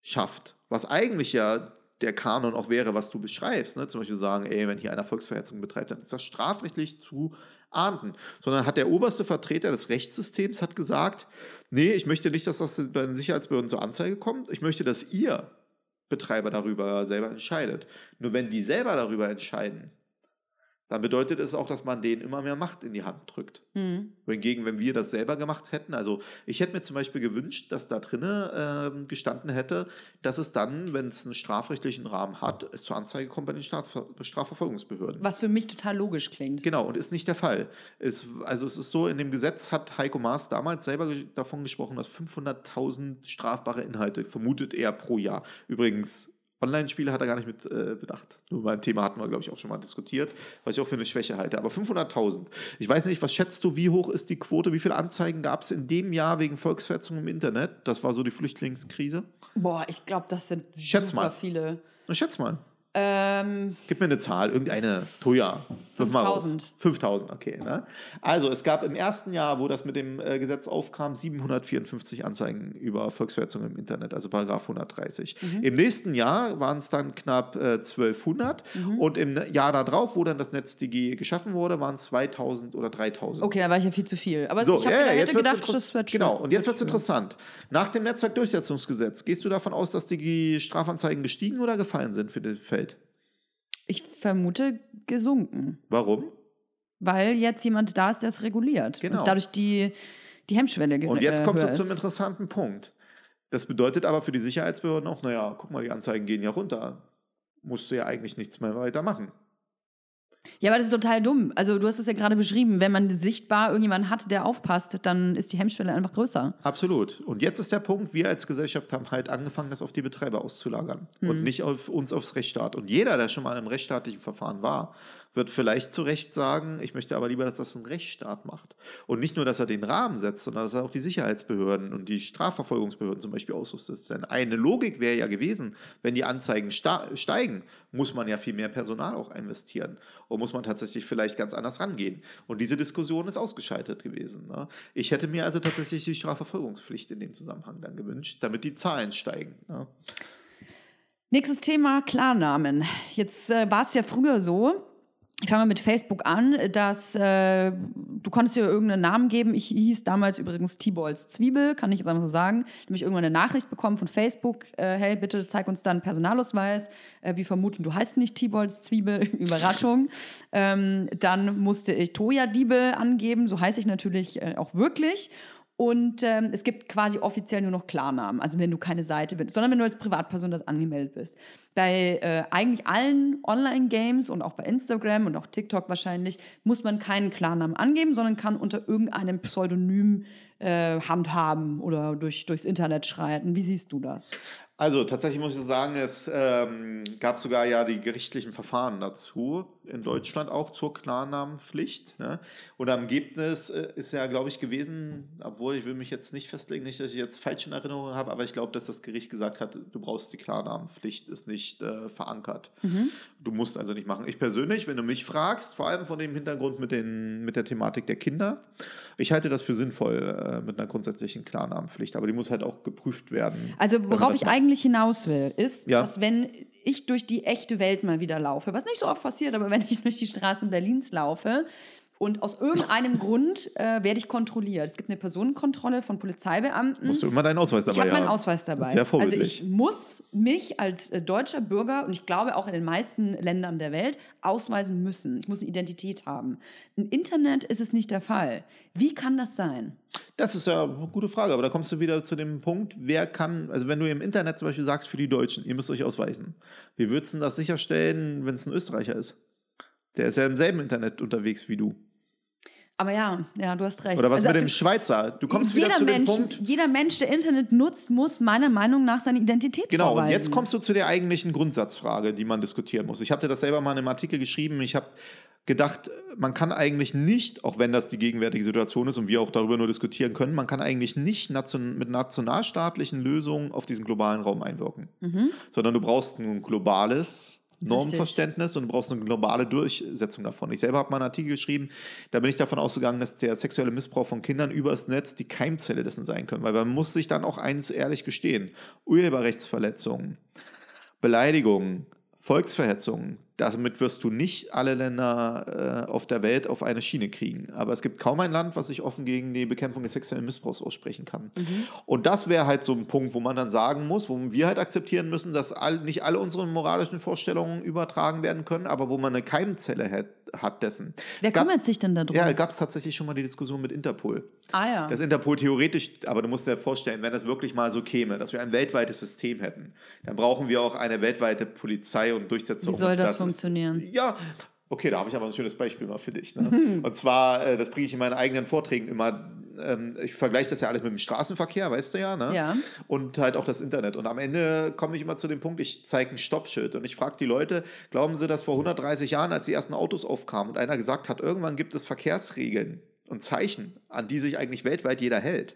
schafft, was eigentlich ja der Kanon auch wäre, was du beschreibst. Ne? Zum Beispiel sagen, ey, wenn hier einer Volksverhetzung betreibt, dann ist das strafrechtlich zu ahnden. Sondern hat der oberste Vertreter des Rechtssystems hat gesagt, nee, ich möchte nicht, dass das bei den Sicherheitsbehörden zur Anzeige kommt. Ich möchte, dass ihr Betreiber darüber selber entscheidet. Nur wenn die selber darüber entscheiden, dann bedeutet es auch, dass man denen immer mehr Macht in die Hand drückt. Mhm. Wohingegen, wenn wir das selber gemacht hätten, also ich hätte mir zum Beispiel gewünscht, dass da drinnen äh, gestanden hätte, dass es dann, wenn es einen strafrechtlichen Rahmen hat, es zur Anzeige kommt bei den Strafver Strafverfolgungsbehörden. Was für mich total logisch klingt. Genau, und ist nicht der Fall. Es, also es ist so, in dem Gesetz hat Heiko Maas damals selber davon gesprochen, dass 500.000 strafbare Inhalte, vermutet er pro Jahr. Übrigens Online-Spiele hat er gar nicht mit äh, bedacht. Nur beim Thema hatten wir, glaube ich, auch schon mal diskutiert, was ich auch für eine Schwäche halte. Aber 500.000. Ich weiß nicht, was schätzt du, wie hoch ist die Quote? Wie viele Anzeigen gab es in dem Jahr wegen Volksverhetzung im Internet? Das war so die Flüchtlingskrise. Boah, ich glaube, das sind Schätz super mal. viele. Schätz mal. Ähm, Gib mir eine Zahl, irgendeine. Toja. 5000. 5000, okay. Ne? Also, es gab im ersten Jahr, wo das mit dem äh, Gesetz aufkam, 754 Anzeigen über Volksverhetzung im Internet, also Paragraph 130. Mhm. Im nächsten Jahr waren es dann knapp äh, 1200 mhm. und im Jahr darauf, wo dann das NetzDG geschaffen wurde, waren es 2000 oder 3000. Okay, da war ich ja viel zu viel. Aber so, ich hab, ja, hätte jetzt gedacht, das wird Genau, und jetzt wird es interessant. Nach dem Netzwerkdurchsetzungsgesetz, gehst du davon aus, dass die Strafanzeigen gestiegen oder gefallen sind für das Feld? Ich vermute gesunken. Warum? Weil jetzt jemand da ist, der es reguliert. Genau. Und dadurch die, die Hemmschwelle Und jetzt äh, kommst du höher zum interessanten Punkt. Das bedeutet aber für die Sicherheitsbehörden auch, naja, guck mal, die Anzeigen gehen ja runter. Musst du ja eigentlich nichts mehr weiter machen. Ja, aber das ist total dumm. Also du hast es ja gerade beschrieben, wenn man sichtbar irgendjemanden hat, der aufpasst, dann ist die Hemmschwelle einfach größer. Absolut. Und jetzt ist der Punkt, wir als Gesellschaft haben halt angefangen, das auf die Betreiber auszulagern und nicht auf uns aufs Rechtsstaat. Und jeder, der schon mal in einem rechtsstaatlichen Verfahren war, wird vielleicht zu Recht sagen, ich möchte aber lieber, dass das ein Rechtsstaat macht. Und nicht nur, dass er den Rahmen setzt, sondern dass er auch die Sicherheitsbehörden und die Strafverfolgungsbehörden zum Beispiel ausrüstet. Denn eine Logik wäre ja gewesen, wenn die Anzeigen steigen, muss man ja viel mehr Personal auch investieren und muss man tatsächlich vielleicht ganz anders rangehen. Und diese Diskussion ist ausgeschaltet gewesen. Ne? Ich hätte mir also tatsächlich die Strafverfolgungspflicht in dem Zusammenhang dann gewünscht, damit die Zahlen steigen. Ne? Nächstes Thema, Klarnamen. Jetzt äh, war es ja früher so, ich fange mal mit Facebook an, dass äh, du konntest dir irgendeinen Namen geben. Ich hieß damals übrigens T-Balls Zwiebel, kann ich jetzt einfach so sagen. Ich habe irgendwann eine Nachricht bekommen von Facebook, äh, hey, bitte zeig uns dann Personalausweis. Äh, wir vermuten, du heißt nicht T-Balls Zwiebel, Überraschung. ähm, dann musste ich Toja Diebel angeben, so heiße ich natürlich äh, auch wirklich. Und ähm, es gibt quasi offiziell nur noch Klarnamen, also wenn du keine Seite bist, sondern wenn du als Privatperson das angemeldet bist. Bei äh, eigentlich allen Online-Games und auch bei Instagram und auch TikTok wahrscheinlich muss man keinen Klarnamen angeben, sondern kann unter irgendeinem Pseudonym äh, handhaben oder durch, durchs Internet schreiten. Wie siehst du das? Also tatsächlich muss ich sagen, es ähm, gab sogar ja die gerichtlichen Verfahren dazu, in Deutschland auch zur Klarnamenpflicht. Ne? Und am Ergebnis äh, ist ja, glaube ich, gewesen, obwohl ich will mich jetzt nicht festlegen, nicht, dass ich jetzt falsch in Erinnerung habe, aber ich glaube, dass das Gericht gesagt hat, du brauchst die Klarnamenpflicht, ist nicht äh, verankert. Mhm. Du musst also nicht machen. Ich persönlich, wenn du mich fragst, vor allem von dem Hintergrund mit, den, mit der Thematik der Kinder, ich halte das für sinnvoll äh, mit einer grundsätzlichen Klarnamenpflicht, aber die muss halt auch geprüft werden. Also worauf ich eigentlich hinaus will, ist, ja. dass wenn ich durch die echte Welt mal wieder laufe, was nicht so oft passiert, aber wenn ich durch die Straßen Berlins laufe, und aus irgendeinem Grund äh, werde ich kontrolliert. Es gibt eine Personenkontrolle von Polizeibeamten. Musst du immer deinen Ausweis dabei haben? Ich habe meinen Ausweis dabei. Sehr vorbildlich. Also ich muss mich als äh, deutscher Bürger, und ich glaube auch in den meisten Ländern der Welt, ausweisen müssen. Ich muss eine Identität haben. Im Internet ist es nicht der Fall. Wie kann das sein? Das ist ja eine gute Frage, aber da kommst du wieder zu dem Punkt, wer kann, also wenn du im Internet zum Beispiel sagst, für die Deutschen, ihr müsst euch ausweisen, wie würdest du das sicherstellen, wenn es ein Österreicher ist? Der ist ja im selben Internet unterwegs wie du. Aber ja, ja, du hast recht. Oder was also, mit dem Schweizer? Du kommst wieder zu Mensch, dem Punkt. Jeder Mensch, der Internet nutzt, muss meiner Meinung nach seine Identität Genau, vorweisen. und jetzt kommst du zu der eigentlichen Grundsatzfrage, die man diskutieren muss. Ich hatte das selber mal in einem Artikel geschrieben. Ich habe gedacht, man kann eigentlich nicht, auch wenn das die gegenwärtige Situation ist und wir auch darüber nur diskutieren können, man kann eigentlich nicht nation mit nationalstaatlichen Lösungen auf diesen globalen Raum einwirken, mhm. sondern du brauchst ein globales Normverständnis Richtig. und du brauchst eine globale Durchsetzung davon. Ich selber habe mal einen Artikel geschrieben, da bin ich davon ausgegangen, dass der sexuelle Missbrauch von Kindern übers Netz die Keimzelle dessen sein können, weil man muss sich dann auch eins ehrlich gestehen. Urheberrechtsverletzungen, Beleidigungen, Volksverhetzungen, damit wirst du nicht alle Länder äh, auf der Welt auf eine Schiene kriegen. Aber es gibt kaum ein Land, was sich offen gegen die Bekämpfung des sexuellen Missbrauchs aussprechen kann. Mhm. Und das wäre halt so ein Punkt, wo man dann sagen muss, wo wir halt akzeptieren müssen, dass all, nicht alle unsere moralischen Vorstellungen übertragen werden können, aber wo man eine Keimzelle hat, hat dessen. Wer gab, kümmert sich denn darum? Ja, gab es tatsächlich schon mal die Diskussion mit Interpol. Ah ja. Das Interpol theoretisch, aber du musst dir vorstellen, wenn das wirklich mal so käme, dass wir ein weltweites System hätten, dann brauchen wir auch eine weltweite Polizei und Durchsetzung. Wie soll das, das funktionieren? Ist, ja, Okay, da habe ich aber ein schönes Beispiel mal für dich. Ne? Und zwar, äh, das bringe ich in meinen eigenen Vorträgen immer. Ähm, ich vergleiche das ja alles mit dem Straßenverkehr, weißt du ja, ne? Ja. Und halt auch das Internet. Und am Ende komme ich immer zu dem Punkt, ich zeige ein Stoppschild und ich frage die Leute, glauben sie, dass vor 130 Jahren, als die ersten Autos aufkamen und einer gesagt hat, irgendwann gibt es Verkehrsregeln und Zeichen, an die sich eigentlich weltweit jeder hält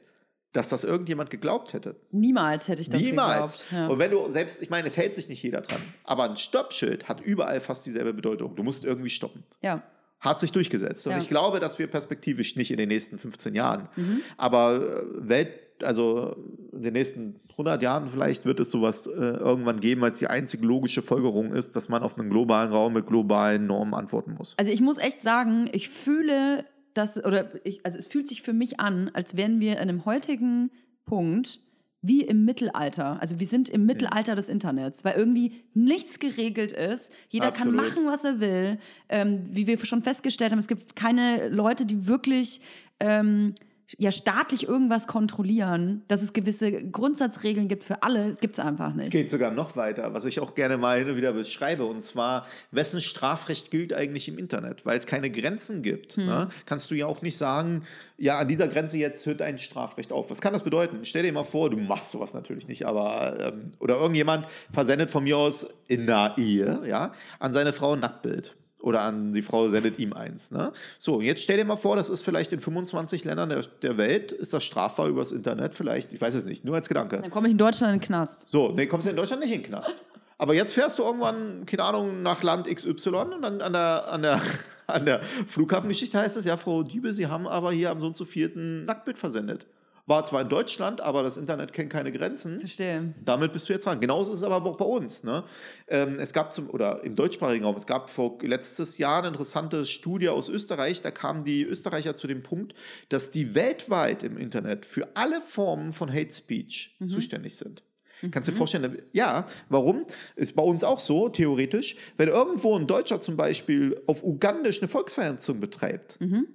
dass das irgendjemand geglaubt hätte. Niemals hätte ich das Niemals. geglaubt. Ja. Und wenn du selbst, ich meine, es hält sich nicht jeder dran, aber ein Stoppschild hat überall fast dieselbe Bedeutung. Du musst irgendwie stoppen. Ja. Hat sich durchgesetzt. Und ja. ich glaube, dass wir perspektivisch nicht in den nächsten 15 Jahren, mhm. aber äh, Welt, also in den nächsten 100 Jahren vielleicht wird es sowas äh, irgendwann geben, weil es die einzige logische Folgerung ist, dass man auf einen globalen Raum mit globalen Normen antworten muss. Also ich muss echt sagen, ich fühle dass, oder ich, also es fühlt sich für mich an, als wären wir in einem heutigen Punkt wie im Mittelalter. Also wir sind im Mittelalter des Internets, weil irgendwie nichts geregelt ist. Jeder Absolut. kann machen, was er will. Ähm, wie wir schon festgestellt haben, es gibt keine Leute, die wirklich ähm, ja staatlich irgendwas kontrollieren, dass es gewisse Grundsatzregeln gibt für alle, es gibt es einfach nicht. Es geht sogar noch weiter, was ich auch gerne mal hin und wieder beschreibe, und zwar, wessen Strafrecht gilt eigentlich im Internet? Weil es keine Grenzen gibt, hm. ne? kannst du ja auch nicht sagen, ja, an dieser Grenze jetzt hört ein Strafrecht auf. Was kann das bedeuten? Stell dir mal vor, du machst sowas natürlich nicht, aber, ähm, oder irgendjemand versendet von mir aus in der Ehe, ja, an seine Frau ein Nacktbild oder an die Frau sendet ihm eins. Ne? So, jetzt stell dir mal vor, das ist vielleicht in 25 Ländern der, der Welt, ist das strafbar übers Internet vielleicht, ich weiß es nicht, nur als Gedanke. Dann komme ich in Deutschland in den Knast. So, nee, kommst du in Deutschland nicht in den Knast. Aber jetzt fährst du irgendwann, keine Ahnung, nach Land XY und dann an der, an der, an der Flughafengeschichte heißt es, ja, Frau Diebe, Sie haben aber hier am so und so vierten Nacktbild versendet. War zwar in Deutschland, aber das Internet kennt keine Grenzen. Verstehe. Damit bist du jetzt dran. Genauso ist es aber auch bei uns. Ne? Ähm, es gab zum, oder im deutschsprachigen Raum, es gab vor letztes Jahr eine interessante Studie aus Österreich. Da kamen die Österreicher zu dem Punkt, dass die weltweit im Internet für alle Formen von Hate Speech mhm. zuständig sind. Kannst du dir mhm. vorstellen, ja, warum? Ist bei uns auch so, theoretisch. Wenn irgendwo ein Deutscher zum Beispiel auf Ugandisch eine Volksverhetzung betreibt mhm.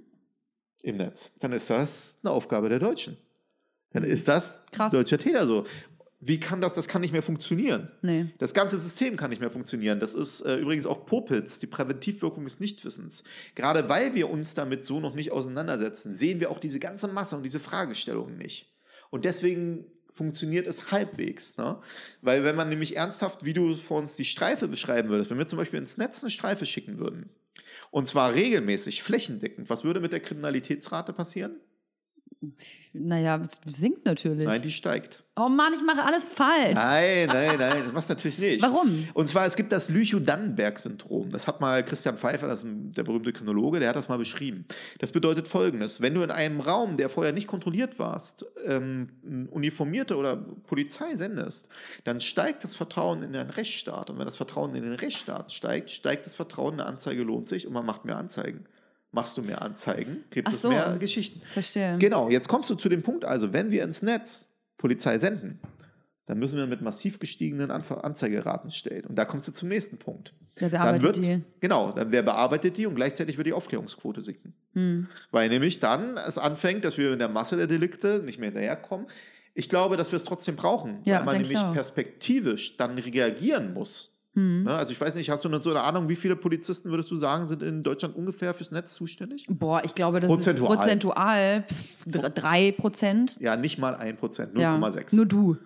im Netz, dann ist das eine Aufgabe der Deutschen. Dann ist das Krass. deutscher Täter so. Wie kann das, das kann nicht mehr funktionieren. Nee. Das ganze System kann nicht mehr funktionieren. Das ist äh, übrigens auch Popitz, die Präventivwirkung des Nichtwissens. Gerade weil wir uns damit so noch nicht auseinandersetzen, sehen wir auch diese ganze Masse und diese Fragestellungen nicht. Und deswegen funktioniert es halbwegs. Ne? Weil wenn man nämlich ernsthaft, wie du vor uns die Streife beschreiben würdest, wenn wir zum Beispiel ins Netz eine Streife schicken würden, und zwar regelmäßig, flächendeckend, was würde mit der Kriminalitätsrate passieren? Naja, es sinkt natürlich. Nein, die steigt. Oh Mann, ich mache alles falsch. Nein, nein, nein, das machst du natürlich nicht. Warum? Und zwar, es gibt das Lüchow-Dannenberg-Syndrom. Das hat mal Christian Pfeiffer, das ist der berühmte Kriminologe, der hat das mal beschrieben. Das bedeutet folgendes: Wenn du in einem Raum, der vorher nicht kontrolliert warst, ähm, Uniformierte oder Polizei sendest, dann steigt das Vertrauen in den Rechtsstaat. Und wenn das Vertrauen in den Rechtsstaat steigt, steigt das Vertrauen, eine Anzeige lohnt sich und man macht mehr Anzeigen. Machst du mehr Anzeigen, gibt Ach es so. mehr Geschichten. Verstehe. Genau, jetzt kommst du zu dem Punkt, also wenn wir ins Netz Polizei senden, dann müssen wir mit massiv gestiegenen Anzeigeraten stellen. Und da kommst du zum nächsten Punkt. Wer Dann bearbeitet wird, die? genau, dann wer bearbeitet die und gleichzeitig wird die Aufklärungsquote sinken. Hm. Weil nämlich dann es anfängt, dass wir in der Masse der Delikte nicht mehr hinterherkommen. Ich glaube, dass wir es trotzdem brauchen, Ja, weil man nämlich perspektivisch dann reagieren muss. Hm. Ne? Also ich weiß nicht, hast du noch so eine Ahnung, wie viele Polizisten würdest du sagen, sind in Deutschland ungefähr fürs Netz zuständig? Boah, ich glaube, das Prozentual. ist prozentual pff, dr- drei Prozent. Ja, nicht mal 1%, Ja, 0,6. nur du.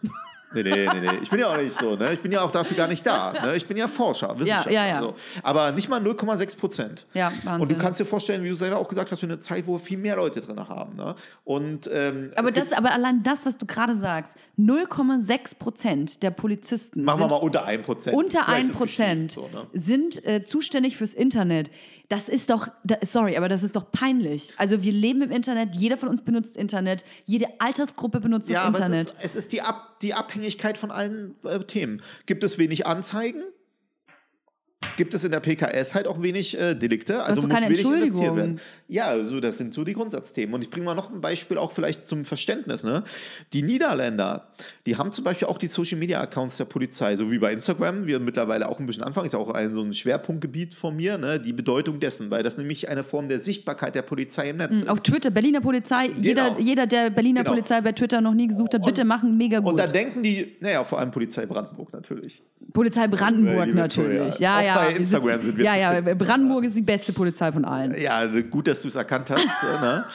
Nee, nee, nee, nee. Ich bin ja auch nicht so, ne? Ich bin ja auch dafür gar nicht da. Ne? Ich bin ja Forscher, Wissenschaftler. ja, ja. So. Aber nicht mal 0,6 Prozent. Ja, Wahnsinn. Und du kannst dir vorstellen, wie du selber auch gesagt hast, für eine Zeit, wo wir viel mehr Leute drin haben. Ne? Und, ähm, aber, das, aber allein das, was du gerade sagst, 0,6 Prozent der Polizisten machen wir mal unter 1 Prozent. unter Vielleicht 1 ist es gestiegen, Prozent So, ne? sind äh, zuständig fürs Internet. Das ist doch, sorry, aber das ist doch peinlich. Also wir leben im Internet, jeder von uns benutzt Internet, jede Altersgruppe benutzt Ja, das aber es Internet. ist, es ist die, Ab, die Abhängigkeit von allen äh, Themen. Gibt es wenig Anzeigen? Gibt es in der PKS halt auch wenig äh, Delikte? Also muss wenig investiert werden. Ja, so, das sind so die Grundsatzthemen. Und ich bringe mal noch ein Beispiel auch vielleicht zum Verständnis. Ne? Die Niederländer, die haben zum Beispiel auch die Social Media Accounts der Polizei, so wie bei Instagram. Wir mittlerweile auch ein bisschen anfangen, ist ja auch ein, so ein Schwerpunktgebiet von mir, ne? die Bedeutung dessen, weil das nämlich eine Form der Sichtbarkeit der Polizei im Netz ist. Hm, Auf Twitter, Berliner Polizei, jeder, jeder, der Berliner Genau. Polizei bei Twitter noch nie gesucht hat, bitte machen, mega gut. Und da denken die, naja, vor allem Polizei Brandenburg natürlich. Polizei Brandenburg Liebe natürlich. Ja, Auch ja. bei Instagram sitzen- sind wir Ja, ja. Brandenburg ist die beste Polizei von allen. Ja, also gut, dass du es erkannt hast. ne?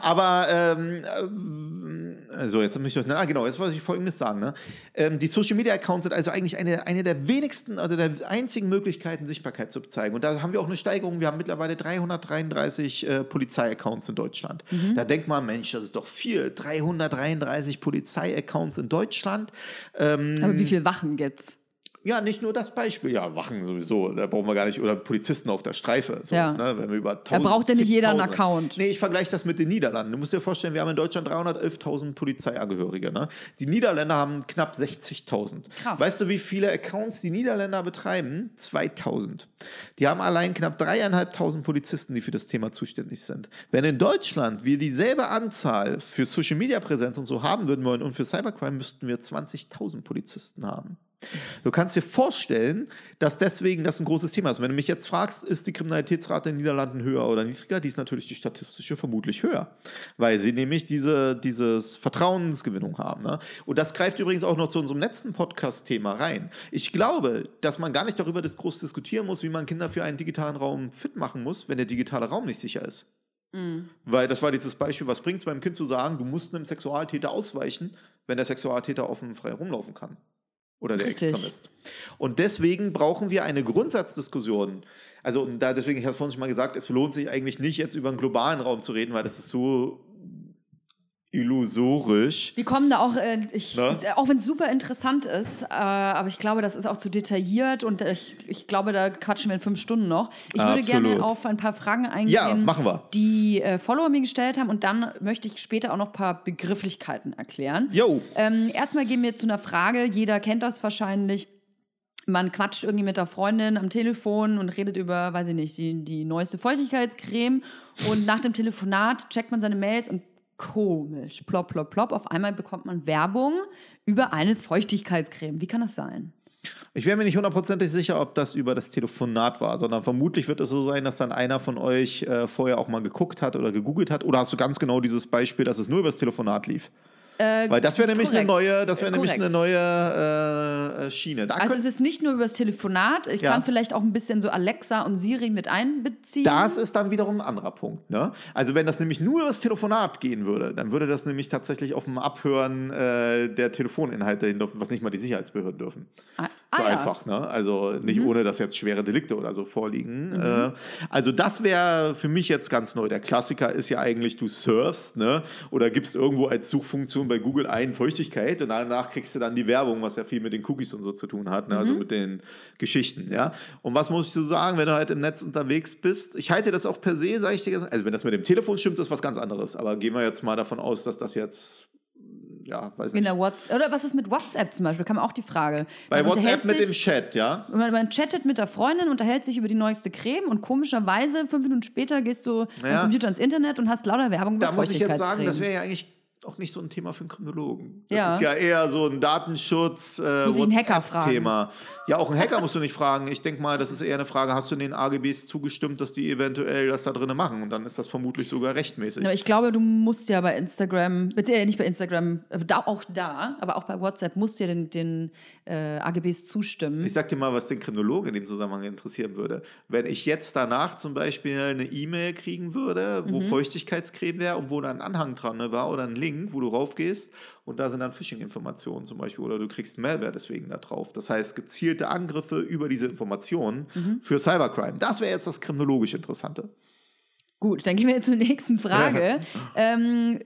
Aber, ähm, ähm, also jetzt mich ah, genau, jetzt wollte ich Folgendes sagen. Ne? Ähm, die Social Media Accounts sind also eigentlich eine, eine der wenigsten, also der einzigen Möglichkeiten, Sichtbarkeit zu zeigen. Und da haben wir auch eine Steigerung. Wir haben mittlerweile 333 äh, Polizei-Accounts in Deutschland. Mhm. Da denkt man, Mensch, das ist doch viel. 333 Polizei-Accounts in Deutschland. Ähm, Aber wie viele Wachen gibt's? Ja, nicht nur das Beispiel. Ja, Wachen sowieso. Da brauchen wir gar nicht. Oder Polizisten auf der Streife. So, Ja. ne, wenn wir über Da braucht ja nicht jeder einen Account. Nee, ich vergleiche das mit den Niederlanden. Du musst dir vorstellen, wir haben in Deutschland 311.000 Polizeiangehörige. Ne? Die Niederländer haben knapp 60.000. Krass. Weißt du, wie viele Accounts die Niederländer betreiben? 2.000. Die haben allein knapp 3.500 Polizisten, die für das Thema zuständig sind. Wenn in Deutschland wir dieselbe Anzahl für Social Media Präsenz und so haben würden wollen und für Cybercrime müssten wir 20.000 Polizisten haben. Du kannst dir vorstellen, dass deswegen das ein großes Thema ist. Wenn du mich jetzt fragst, ist die Kriminalitätsrate in den Niederlanden höher oder niedriger, die ist natürlich die statistische vermutlich höher, weil sie nämlich diese dieses Vertrauensgewinnung haben. Ne? Und das greift übrigens auch noch zu unserem letzten Podcast-Thema rein. Ich glaube, dass man gar nicht darüber groß diskutieren muss, wie man Kinder für einen digitalen Raum fit machen muss, wenn der digitale Raum nicht sicher ist. Weil das war dieses Beispiel, was bringt es beim Kind zu sagen, du musst einem Sexualtäter ausweichen, wenn der Sexualtäter offen frei rumlaufen kann. Oder der Richtig. Extremist. Und deswegen brauchen wir eine Grundsatzdiskussion. Also und da deswegen, ich habe vorhin schon mal gesagt, es lohnt sich eigentlich nicht, jetzt über einen globalen Raum zu reden, weil das ist so illusorisch. Wir kommen da auch, äh, ich, auch wenn es super interessant ist, äh, aber ich glaube, das ist auch zu detailliert und ich, ich glaube, da quatschen wir in fünf Stunden noch. Ich würde Absolut. gerne auf ein paar Fragen eingehen, Ja, machen wir. die äh, Follower mir gestellt haben und dann möchte ich später auch noch ein paar Begrifflichkeiten erklären. Jo. Ähm, erstmal gehen wir zu einer Frage, jeder kennt das wahrscheinlich. Man quatscht irgendwie mit der Freundin am Telefon und redet über, weiß ich nicht, die, die neueste Feuchtigkeitscreme. Und nach dem Telefonat checkt man seine Mails und komisch, plopp, plopp, plopp. Auf einmal bekommt man Werbung über eine Feuchtigkeitscreme. Wie kann das sein? Ich wäre mir nicht hundertprozentig sicher, ob das über das Telefonat war, sondern vermutlich wird es so sein, dass dann einer von euch äh, vorher auch mal geguckt hat oder gegoogelt hat. Oder hast du ganz genau dieses Beispiel, dass es nur über das Telefonat lief? Äh, Weil das wäre nämlich eine korrekt. neue, das wäre Äh, nämlich eine neue äh, Schiene. Da Also es ist nicht nur übers Telefonat, ich Ja. kann vielleicht auch ein bisschen so Alexa und Siri mit einbeziehen. Das ist dann wiederum ein anderer Punkt. Ne? Also wenn das nämlich nur über das Telefonat gehen würde, dann würde das nämlich tatsächlich auf dem Abhören äh, der Telefoninhalte hin dürfen, was nicht mal die Sicherheitsbehörden dürfen. So ah, ja. Mhm. einfach, ne? Also nicht ohne, dass jetzt schwere Delikte oder so vorliegen. Äh, also das wäre für mich jetzt ganz neu. Der Klassiker ist ja eigentlich, du surfst, ne? Oder gibst irgendwo als Suchfunktion bei Google ein Feuchtigkeit und danach kriegst du dann die Werbung, was ja viel mit den Cookies und so zu tun hat, ne? Mhm. also mit den Geschichten, ja. Und was muss ich so sagen, wenn du halt im Netz unterwegs bist? Ich halte das auch per se, sage ich dir, ganz- also wenn das mit dem Telefon stimmt, ist was ganz anderes. Aber gehen wir jetzt mal davon aus, dass das jetzt ja, weiß In nicht. der WhatsApp, oder was ist mit WhatsApp zum Beispiel? Kann man auch die Frage. Bei Man WhatsApp mit dem sich- Chat, ja? Man, man chattet mit der Freundin, unterhält sich über die neueste Creme und komischerweise, fünf Minuten später, gehst du Ja. am Computer ins Internet und hast lauter Werbung Da muss ich jetzt sagen, das wäre ja eigentlich auch nicht so ein Thema für einen Kriminologen. Das Ja. ist ja eher so ein Datenschutz, äh, Muss ich einen Hacker fragen. Thema. Ja, auch einen Hacker musst du nicht fragen. Ich denke mal, das ist eher eine Frage, hast du den AGBs zugestimmt, dass die eventuell das da drinnen machen? Und dann ist das vermutlich sogar rechtmäßig. Aber ich glaube, du musst ja bei Instagram, bitte äh, nicht bei Instagram, äh, da, auch da, aber auch bei WhatsApp musst du ja den, den äh, AGBs zustimmen. Ich sag dir mal, was den Kriminologen in dem Zusammenhang interessieren würde. Wenn ich jetzt danach zum Beispiel eine E-Mail kriegen würde, Mhm. wo Feuchtigkeitscreme wäre und wo da ein Anhang dran ne, war oder ein Link, wo du raufgehst und da sind dann Phishing-Informationen zum Beispiel oder du kriegst Malware deswegen da drauf. Das heißt, gezielte Angriffe über diese Informationen Mhm. für Cybercrime. Das wäre jetzt das kriminologisch Interessante. Gut, dann gehen wir jetzt zur nächsten Frage. ähm,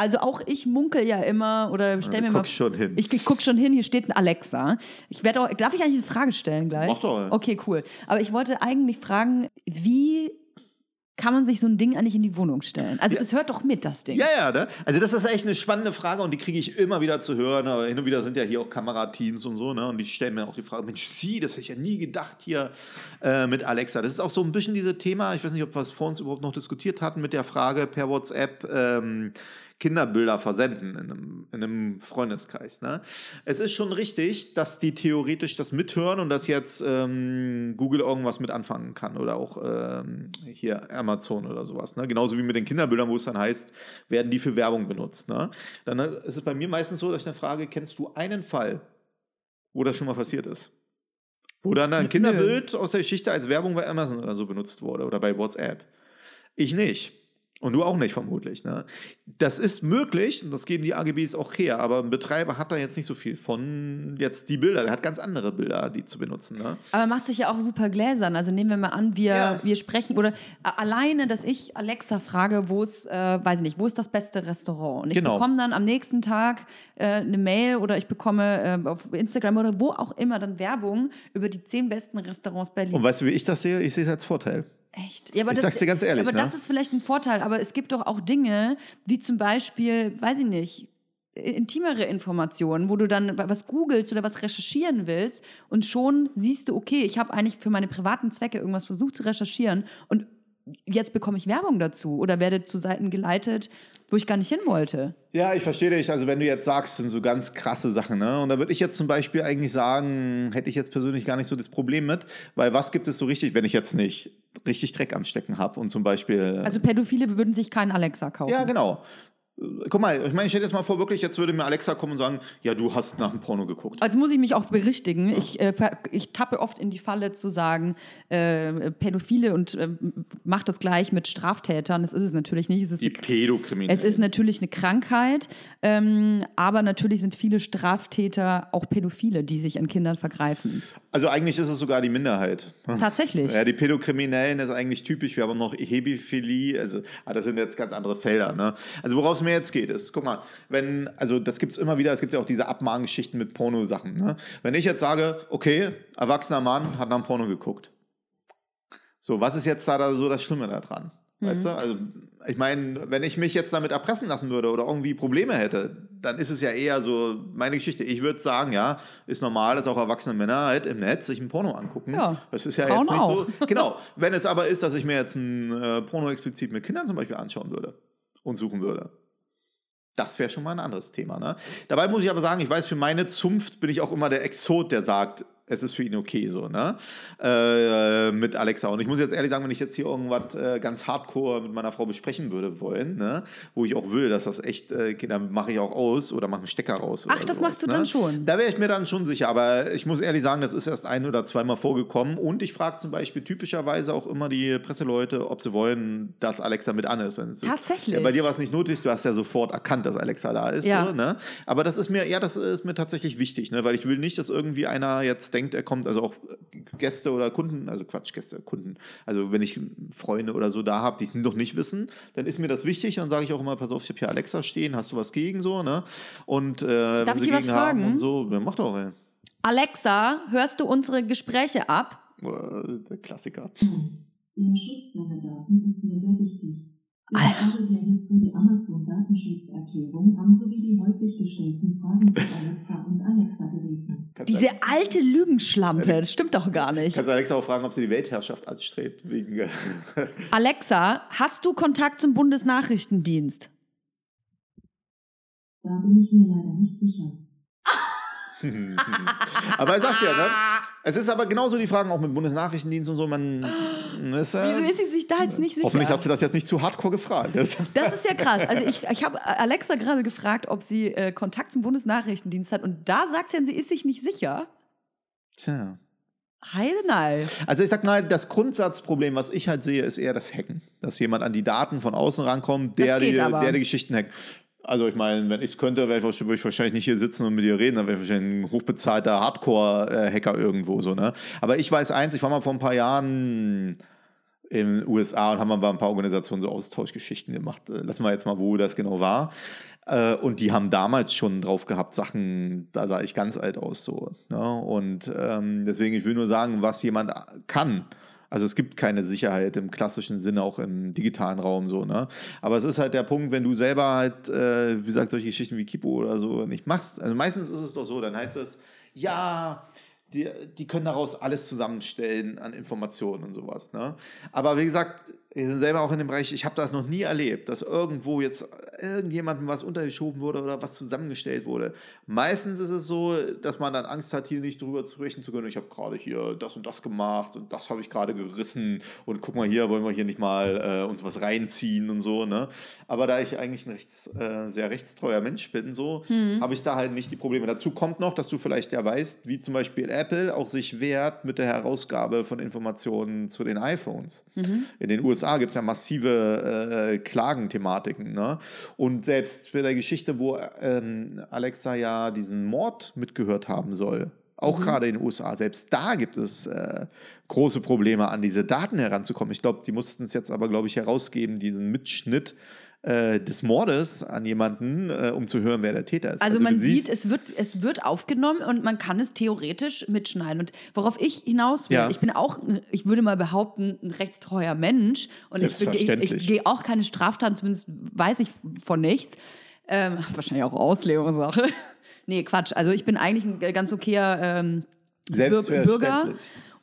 also auch ich munkel ja immer oder stell du mir mal. guckst schon hin. Ich, ich guck schon hin, hier steht ein Alexa. Ich werde auch, darf ich eigentlich eine Frage stellen gleich? Mach doch. Okay, cool. Aber ich wollte eigentlich fragen, wie kann man sich so ein Ding eigentlich in die Wohnung stellen? Also Ja. es hört doch mit, das Ding. Ja, ja, ne? Also das ist echt eine spannende Frage und die kriege ich immer wieder zu hören. Aber hin und wieder sind ja hier auch Kamerateams und so, ne? Und die stellen mir auch die Frage, Mensch, sie, das hätte ich ja nie gedacht hier äh, mit Alexa. Das ist auch so ein bisschen dieses Thema, ich weiß nicht, ob wir es vor uns überhaupt noch diskutiert hatten, mit der Frage per WhatsApp. Ähm, Kinderbilder versenden in einem, in einem Freundeskreis. Ne? Es ist schon richtig, dass die theoretisch das mithören und dass jetzt ähm, Google irgendwas mit anfangen kann oder auch ähm, hier Amazon oder sowas. Ne? Genauso wie mit den Kinderbildern, wo es dann heißt, werden die für Werbung benutzt. Ne? Dann ist es bei mir meistens so, dass ich eine Frage, kennst du einen Fall, wo das schon mal passiert ist? Wo dann ein. Kinderbild aus der Geschichte als Werbung bei Amazon oder so benutzt wurde oder bei WhatsApp. Ich nicht. Und du auch nicht, vermutlich. Ne? Das ist möglich, und das geben die AGBs auch her, aber ein Betreiber hat da jetzt nicht so viel von jetzt die Bilder. Der hat ganz andere Bilder, die zu benutzen. Ne? Aber macht sich ja auch super gläsern. Also nehmen wir mal an, wir, Ja. wir sprechen oder a- alleine, dass ich Alexa frage, wo ist, äh, weiß ich nicht, wo ist das beste Restaurant? Und ich Genau. bekomme dann am nächsten Tag äh, eine Mail oder ich bekomme äh, auf Instagram oder wo auch immer dann Werbung über die zehn besten Restaurants Berlin. Und weißt du, wie ich das sehe? Ich sehe es als Vorteil. Echt? Ja, aber Ich sag's dir ganz ehrlich, Aber ne? das ist vielleicht ein Vorteil. Aber es gibt doch auch Dinge, wie zum Beispiel, weiß ich nicht, intimere Informationen, wo du dann was googelst oder was recherchieren willst und schon siehst du, okay, ich habe eigentlich für meine privaten Zwecke irgendwas versucht zu recherchieren und jetzt bekomme ich Werbung dazu oder werde zu Seiten geleitet, wo ich gar nicht hin wollte. Ja, ich verstehe dich. Also wenn du jetzt sagst, sind so ganz krasse Sachen, ne? Und da würde ich jetzt zum Beispiel eigentlich sagen, hätte ich jetzt persönlich gar nicht so das Problem mit, weil was gibt es so richtig, wenn ich jetzt nicht richtig Dreck am Stecken habe und zum Beispiel Also Pädophile würden sich keinen Alexa kaufen. Ja, genau. Guck mal, ich meine, ich stell dir jetzt mal vor, wirklich, jetzt würde mir Alexa kommen und sagen, ja, du hast nach dem Porno geguckt. Also muss ich mich auch berichtigen. Ich, äh, ich tappe oft in die Falle zu sagen, äh, Pädophile und äh, macht das gleich mit Straftätern. Das ist es natürlich nicht. Es ist, Die eine, Pädokriminellen. es ist natürlich eine Krankheit, ähm, aber natürlich sind viele Straftäter auch Pädophile, die sich an Kindern vergreifen. Also eigentlich ist es sogar die Minderheit. Tatsächlich. Ja, die Pädokriminellen ist eigentlich typisch. Wir haben noch Hebephilie, also ah, das sind jetzt ganz andere Felder. Ne? Also woraus es mir jetzt geht, ist, guck mal, wenn, also das gibt es immer wieder, es gibt ja auch diese Abmahngeschichten mit Pornosachen. Ne? Wenn ich jetzt sage, okay, erwachsener Mann hat nach dem Porno geguckt. So, was ist jetzt da, da so das Schlimme daran? Weißt du? Also, ich meine, wenn ich mich jetzt damit erpressen lassen würde oder irgendwie Probleme hätte, dann ist es ja eher so meine Geschichte. Ich würde sagen, ja, ist normal, dass auch erwachsene Männer halt im Netz sich ein Porno angucken. Ja, Das ist ja Frauen jetzt nicht auch. so. Genau. Wenn es aber ist, dass ich mir jetzt ein äh, Porno explizit mit Kindern zum Beispiel anschauen würde und suchen würde. Das wäre schon mal ein anderes Thema. Ne? Dabei muss ich aber sagen, ich weiß, für meine Zunft bin ich auch immer der Exot, der sagt, es ist für ihn okay, so, ne? Äh, mit Alexa. Und ich muss jetzt ehrlich sagen, wenn ich jetzt hier irgendwas äh, ganz hardcore mit meiner Frau besprechen würde wollen, ne? Wo ich auch will, dass das echt, äh, dann mache ich auch aus oder mache einen Stecker raus. Ach, das machst du ne? dann schon? Da wäre ich mir dann schon sicher. Aber ich muss ehrlich sagen, das ist erst ein oder zweimal vorgekommen. Und ich frage zum Beispiel typischerweise auch immer die Presseleute, ob sie wollen, dass Alexa mit an ist. Wenn es Tatsächlich? Ist. Ja, bei dir war es nicht notwendig, du hast ja sofort erkannt, dass Alexa da ist. Ja. So, ne? Aber das ist mir, ja, das ist mir tatsächlich wichtig, ne? weil ich will nicht, dass irgendwie einer jetzt denkt, er kommt, also auch Gäste oder Kunden, also Quatsch, Gäste, Kunden, also wenn ich Freunde oder so da habe, die es noch nicht wissen, dann ist mir das wichtig, dann sage ich auch immer, pass auf, ich habe hier Alexa stehen, hast du was gegen so, ne? Und äh, Darf wenn ich sie gegen haben fragen? und so, ja, mach doch, ey. Alexa, hörst du unsere Gespräche ab? Äh, Der Klassiker. Der Schutz deiner Daten ist mir sehr wichtig. Ich Alter. hierzu die Amazon-Datenschutzerklärung an sowie die häufig gestellten Fragen zu Alexa und Alexa-Geräten. Diese alte Lügenschlampe, das stimmt doch gar nicht. Kannst du Alexa auch fragen, ob sie die Weltherrschaft anstrebt, wegen. Alexa, hast du Kontakt zum Bundesnachrichtendienst? Da bin ich mir leider nicht sicher. aber er sagt ja, ne? Es ist aber genauso die Fragen auch mit Bundesnachrichtendienst und so. Man ist, äh, Wieso ist sie sich da jetzt nicht sicher? Hoffentlich hast du das jetzt nicht zu hardcore gefragt. Das, Das ist ja krass. Also ich, ich habe Alexa gerade gefragt, ob sie äh, Kontakt zum Bundesnachrichtendienst hat. Und da sagt sie, dann, sie ist sich nicht sicher. Tja. Heidenei. Also ich sag mal, das Grundsatzproblem, was ich halt sehe, ist eher das Hacken. Dass jemand an die Daten von außen rankommt, der, die, aber. der die Geschichten hackt. Also ich meine, wenn ich es könnte, wäre ich, würde ich wahrscheinlich nicht hier sitzen und mit dir reden, dann wäre ich wahrscheinlich ein hochbezahlter Hardcore-Hacker irgendwo so, ne? Aber ich weiß eins, ich war mal vor ein paar Jahren in den USA und haben mal bei ein paar Organisationen so Austauschgeschichten gemacht. Äh, Lassen wir jetzt mal, wo das genau war. Äh, Und die haben damals schon drauf gehabt, Sachen, da sah ich ganz alt aus so. Ne? Und ähm, deswegen, ich will nur sagen, was jemand kann. Also es gibt keine Sicherheit im klassischen Sinne, auch im digitalen Raum so, ne? Aber es ist halt der Punkt, wenn du selber halt, äh, wie gesagt, solche Geschichten wie Kipo oder so nicht machst. Also meistens ist es doch so, dann heißt es, ja, die, die können daraus alles zusammenstellen an Informationen und sowas. Ne? Aber wie gesagt, selber auch in dem Bereich, ich habe das noch nie erlebt, dass irgendwo jetzt irgendjemandem was untergeschoben wurde oder was zusammengestellt wurde. Meistens ist es so, dass man dann Angst hat, hier nicht drüber sprechen zu können. Ich habe gerade hier das und das gemacht und das habe ich gerade gerissen und guck mal hier, wollen wir hier nicht mal äh, uns was reinziehen und so. Ne? Aber da ich eigentlich ein rechts, äh, sehr rechtstreuer Mensch bin, so, habe ich da halt nicht die Probleme. Dazu kommt noch, dass du vielleicht ja weißt, wie zum Beispiel Apple auch sich wehrt mit der Herausgabe von Informationen zu den iPhones. In den USA gibt es ja massive äh, Klagenthematiken. Ne? Und selbst bei der Geschichte, wo ähm, Alexa ja diesen Mord mitgehört haben soll, auch gerade in den USA, selbst da gibt es äh, große Probleme, an diese Daten heranzukommen. Ich glaube, die mussten es jetzt aber, glaube ich, herausgeben, diesen Mitschnitt äh, des Mordes an jemanden, äh, um zu hören, wer der Täter ist. Also, man du sieht, es wird, es wird aufgenommen und man kann es theoretisch mitschneiden. Und worauf ich hinaus will, Ja. ich bin auch, ich würde mal behaupten, ein rechtstreuer Mensch. Und ich, ich, Selbstverständlich. ich gehe auch keine Straftaten, zumindest weiß ich von nichts. Ähm, wahrscheinlich auch Auslegungssache. nee, Quatsch. Also ich bin eigentlich ein ganz okayer ähm, Bür- Bürger.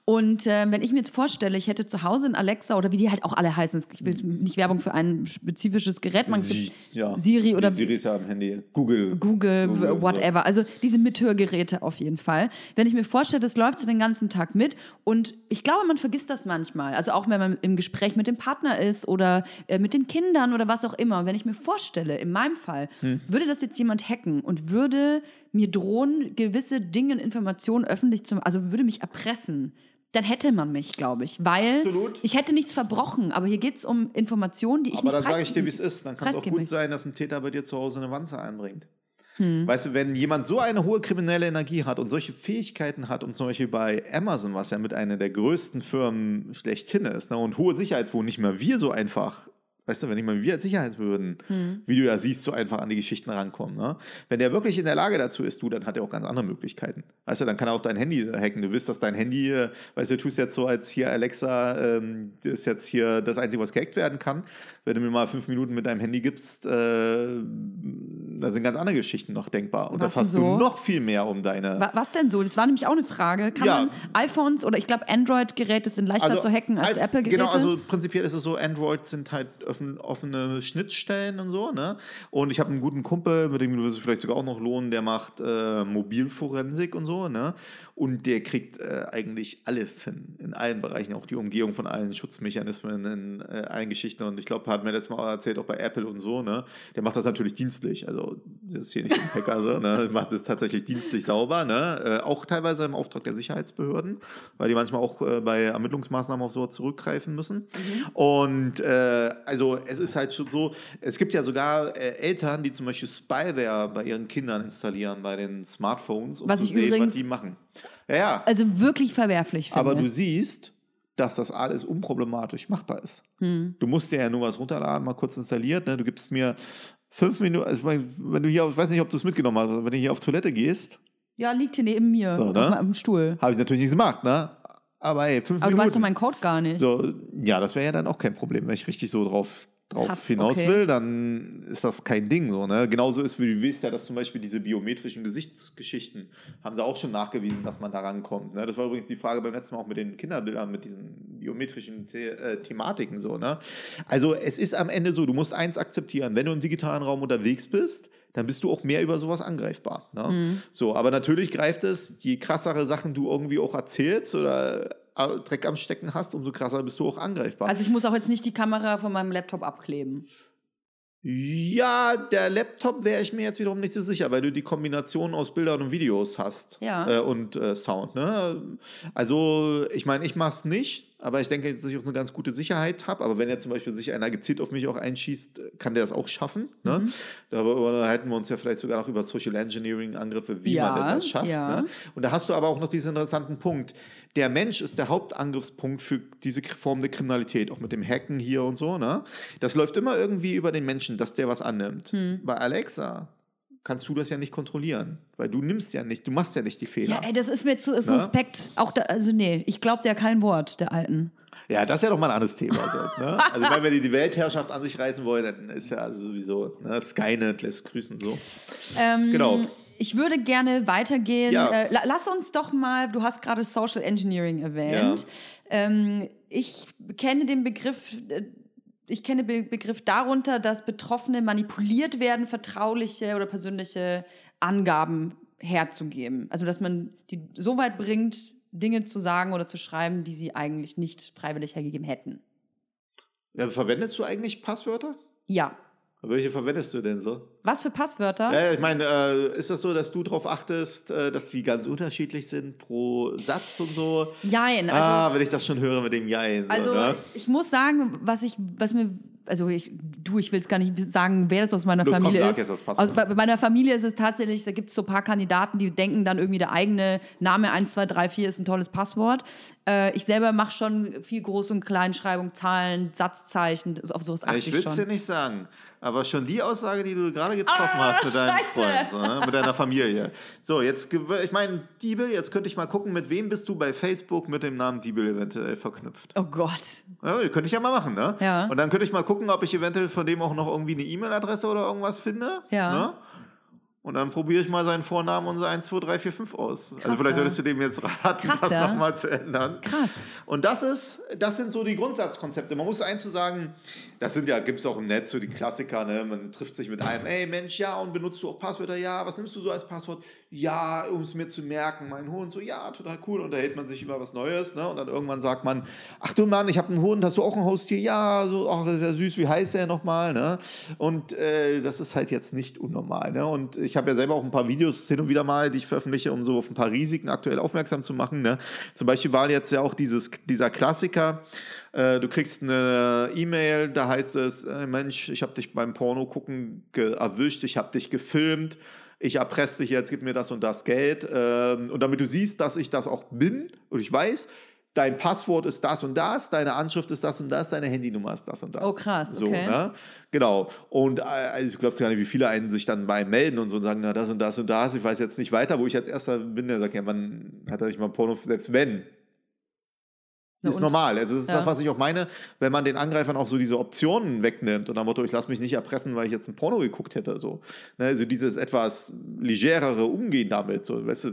Und ähm, wenn ich mir jetzt vorstelle, ich hätte zu Hause ein Alexa oder wie die halt auch alle heißen, ich will jetzt nicht Werbung für ein spezifisches Gerät machen, Sie, ja. Siri oder Siri ist ja am Handy. Google. Google, Google, whatever. Also diese Mithörgeräte auf jeden Fall. Wenn ich mir vorstelle, das läuft so den ganzen Tag mit und ich glaube, man vergisst das manchmal. Also auch wenn man im Gespräch mit dem Partner ist oder äh, mit den Kindern oder was auch immer. Wenn ich mir vorstelle, in meinem Fall, Hm. würde das jetzt jemand hacken und würde mir drohen, gewisse Dinge, und Informationen öffentlich zu, also würde mich erpressen. Dann hätte man mich, glaube ich, weil Absolut. ich hätte nichts verbrochen, aber hier geht es um Informationen, die ich Aber nicht dann sage ich dir, wie es ist. Dann kann es auch gut möchte. sein, dass ein Täter bei dir zu Hause eine Wanze einbringt. Hm. Weißt du, wenn jemand so eine hohe kriminelle Energie hat und solche Fähigkeiten hat und zum Beispiel bei Amazon, was ja mit einer der größten Firmen schlechthin ist, ne, und hohe Sicherheitswohnungen, nicht mal wir so einfach, weißt du, wenn nicht mal wir als Sicherheitsbehörden, Hm. wie du ja siehst, so einfach an die Geschichten rankommen. Ne? Wenn der wirklich in der Lage dazu ist, du, dann hat er auch ganz andere Möglichkeiten. Weißt du, dann kann er auch dein Handy hacken. Du wirst, dass dein Handy, äh, weißt du, du tust jetzt so als hier Alexa, ähm, das ist jetzt hier das Einzige, was gehackt werden kann. Wenn du mir mal fünf Minuten mit deinem Handy gibst, äh, da sind ganz andere Geschichten noch denkbar. Und Was das hast so? du noch viel mehr um deine. Wa- Was denn so? Das war nämlich auch eine Frage. Kann Ja. man iPhones oder ich glaube Android-Geräte sind leichter zu hacken als als- Apple-Geräte? Genau, also prinzipiell ist es so, Android sind halt offen, offene Schnittstellen und so, ne? Und ich habe einen guten Kumpel, mit dem würde es vielleicht sogar auch noch lohnen, der macht äh, Mobilforensik und so, ne? Und der kriegt äh, eigentlich alles hin, in allen Bereichen, auch die Umgehung von allen Schutzmechanismen in äh, allen Geschichten. Und ich glaube, hat mir letztes Mal erzählt, auch bei Apple und so, ne? Der macht das natürlich dienstlich. Also, das ist hier nicht ein Hacker, so, ne? Macht das tatsächlich dienstlich sauber, ne? Äh, auch teilweise im Auftrag der Sicherheitsbehörden, weil die manchmal auch äh, bei Ermittlungsmaßnahmen auf sowas zurückgreifen müssen. Und äh, also, es ist halt schon so, es gibt ja sogar äh, Eltern, die zum Beispiel Spyware bei ihren Kindern installieren, bei den Smartphones, um Was zu sehen, was die machen. Ja, ja. Also wirklich verwerflich finde. Aber du siehst, dass das alles unproblematisch machbar ist. Du musst dir ja nur was runterladen, mal kurz installiert. Ne? Du gibst mir fünf Minuten, also wenn du hier, auf- ich weiß nicht, ob du es mitgenommen hast, aber wenn du hier auf Toilette gehst, ja, liegt hier neben mir So, ne? meinem Stuhl. habe ich natürlich nicht gemacht, ne? Aber ey, fünf Aber du Minuten. weißt doch meinen Code gar nicht. so, ja, das wäre ja dann auch kein Problem, wenn ich richtig so drauf, drauf Krass, hinaus okay. will, dann ist das kein Ding so, ne? Genauso ist, wie du weißt ja, dass zum Beispiel diese biometrischen Gesichtsgeschichten haben sie auch schon nachgewiesen, dass man da rankommt. Ne? Das war übrigens die Frage beim letzten Mal auch mit den Kinderbildern, mit diesen biometrischen The äh, Thematiken so, ne? Also es ist am Ende so, du musst eins akzeptieren, wenn du im digitalen Raum unterwegs bist, dann bist du auch mehr über sowas angreifbar. Ne? Mhm. So, aber natürlich greift es, je krassere Sachen du irgendwie auch erzählst oder Dreck am Stecken hast, umso krasser bist du auch angreifbar. Also ich muss auch jetzt nicht die Kamera von meinem Laptop abkleben. ja, der Laptop wäre ich mir jetzt wiederum nicht so sicher, weil du die Kombination aus Bildern und Videos hast Ja. äh, und äh, Sound. Ne? Also, ich meine, ich mache es nicht, aber ich denke, dass ich auch eine ganz gute Sicherheit habe. Aber wenn jetzt zum Beispiel sich einer gezielt auf mich auch einschießt, kann der das auch schaffen. Ne? Mhm. Darüber unterhalten wir uns ja vielleicht sogar noch über Social Engineering-Angriffe, wie Ja, man denn das schafft. ja. Ne? Und da hast du aber auch noch diesen interessanten Punkt. Der Mensch ist der Hauptangriffspunkt für diese Form der Kriminalität, auch mit dem Hacken hier und so. Ne? Das läuft immer irgendwie über den Menschen, dass der was annimmt. Hm. Bei Alexa kannst du das ja nicht kontrollieren, weil du nimmst ja nicht, du machst ja nicht die Fehler. Ja, ey, das ist mir zu suspekt. Auch da, also nee, ich glaube ja kein Wort der Alten. Ja, das ist ja doch mal ein anderes Thema. Also, ne? also wenn wir die, die Weltherrschaft an sich reißen wollen, dann ist ja also sowieso, ne? Skynet lässt grüßen so. Ähm, Genau. Ich würde gerne weitergehen. Ja. Äh, la- lass uns doch mal, du hast gerade Social Engineering erwähnt. Ähm, ich kenne den Begriff, äh, ich kenne den Be Begriff darunter, dass Betroffene manipuliert werden, vertrauliche oder persönliche Angaben herzugeben. Also dass man die so weit bringt, Dinge zu sagen oder zu schreiben, die sie eigentlich nicht freiwillig hergegeben hätten. Ja, verwendest du eigentlich Passwörter? Ja. Welche verwendest du denn so? Was für Passwörter? Ja, ich meine, äh, ist das so, dass du darauf achtest, äh, dass die ganz unterschiedlich sind pro Satz und so? Jein. Also, ah, wenn ich das schon höre mit dem Jein. So, Also ne? ich muss sagen, was ich, was mir, also ich, du, ich will es gar nicht sagen, wer das aus meiner Los, komm, Familie sag ist. jetzt das Passwort. Also bei, bei meiner Familie ist es tatsächlich, da gibt es so ein paar Kandidaten, die denken dann irgendwie, der eigene Name 1, 2, 3, 4 ist ein tolles Passwort. Äh, ich selber mache schon viel Groß- und Kleinschreibung, Zahlen, Satzzeichen, auf sowas achte Ich ich, will es dir nicht sagen, aber schon die Aussage, die du gerade getroffen Ah, hast mit deinem Scheiße. Freund, so, ne? mit deiner Familie. So, jetzt, ich meine, Diebel, jetzt könnte ich mal gucken, mit wem bist du bei Facebook mit dem Namen Diebel eventuell verknüpft. Oh Gott. Ja, könnte ich ja mal machen, ne? Ja. Und dann könnte ich mal gucken, ob ich eventuell von dem auch noch irgendwie eine E-Mail-Adresse oder irgendwas finde. Ja. Ne? Und dann probiere ich mal seinen Vornamen und sein 1, 2, 3, 4, 5 aus. also vielleicht ja. solltest du dem jetzt raten, Krass, das ja. nochmal zu ändern. Krass. Und das ist, das sind so die Grundsatzkonzepte. Man muss eins zu sagen, das sind ja, gibt es auch im Netz so die Klassiker, ne? Man trifft sich mit einem, ey Mensch, ja, und benutzt du auch Passwörter? Ja, was nimmst du so als Passwort? Ja, um es mir zu merken, mein Hund. So, ja, total cool. Und da hält man sich über was Neues, ne? Und dann irgendwann sagt man, ach du Mann, ich habe einen Hund, hast du auch ein Haustier? Ja, so, ach, ist ja süß, wie heißt der nochmal, ne? Und äh, das ist halt jetzt nicht unnormal, ne? Und ich habe ja selber auch ein paar Videos hin und wieder mal, die ich veröffentliche, um so auf ein paar Risiken aktuell aufmerksam zu machen, ne? Zum Beispiel war jetzt ja auch dieses, dieser Klassiker, du kriegst eine E-Mail, da heißt es, äh, Mensch, ich habe dich beim Porno gucken erwischt, ich habe dich gefilmt, ich erpresse dich jetzt, gib mir das und das Geld. Ähm, und damit du siehst, dass ich das auch bin und ich weiß, dein Passwort ist das und das, deine Anschrift ist das und das, deine Handynummer ist das und das. Oh, krass, So, okay. ne? Genau. Und äh, also, ich glaube gar nicht, wie viele einen sich dann bei melden und so und sagen, na, das und das und das, ich weiß jetzt nicht weiter, wo ich als erster bin, der sagt, ja, man hat er nicht mal Porno, selbst wenn, Ist und? normal. Also das ist Ja. das, was ich auch meine, wenn man den Angreifern auch so diese Optionen wegnimmt und am Motto, ich lasse mich nicht erpressen, weil ich jetzt ein Porno geguckt hätte. So. Ne, also dieses etwas legerere Umgehen damit. So, weißt du,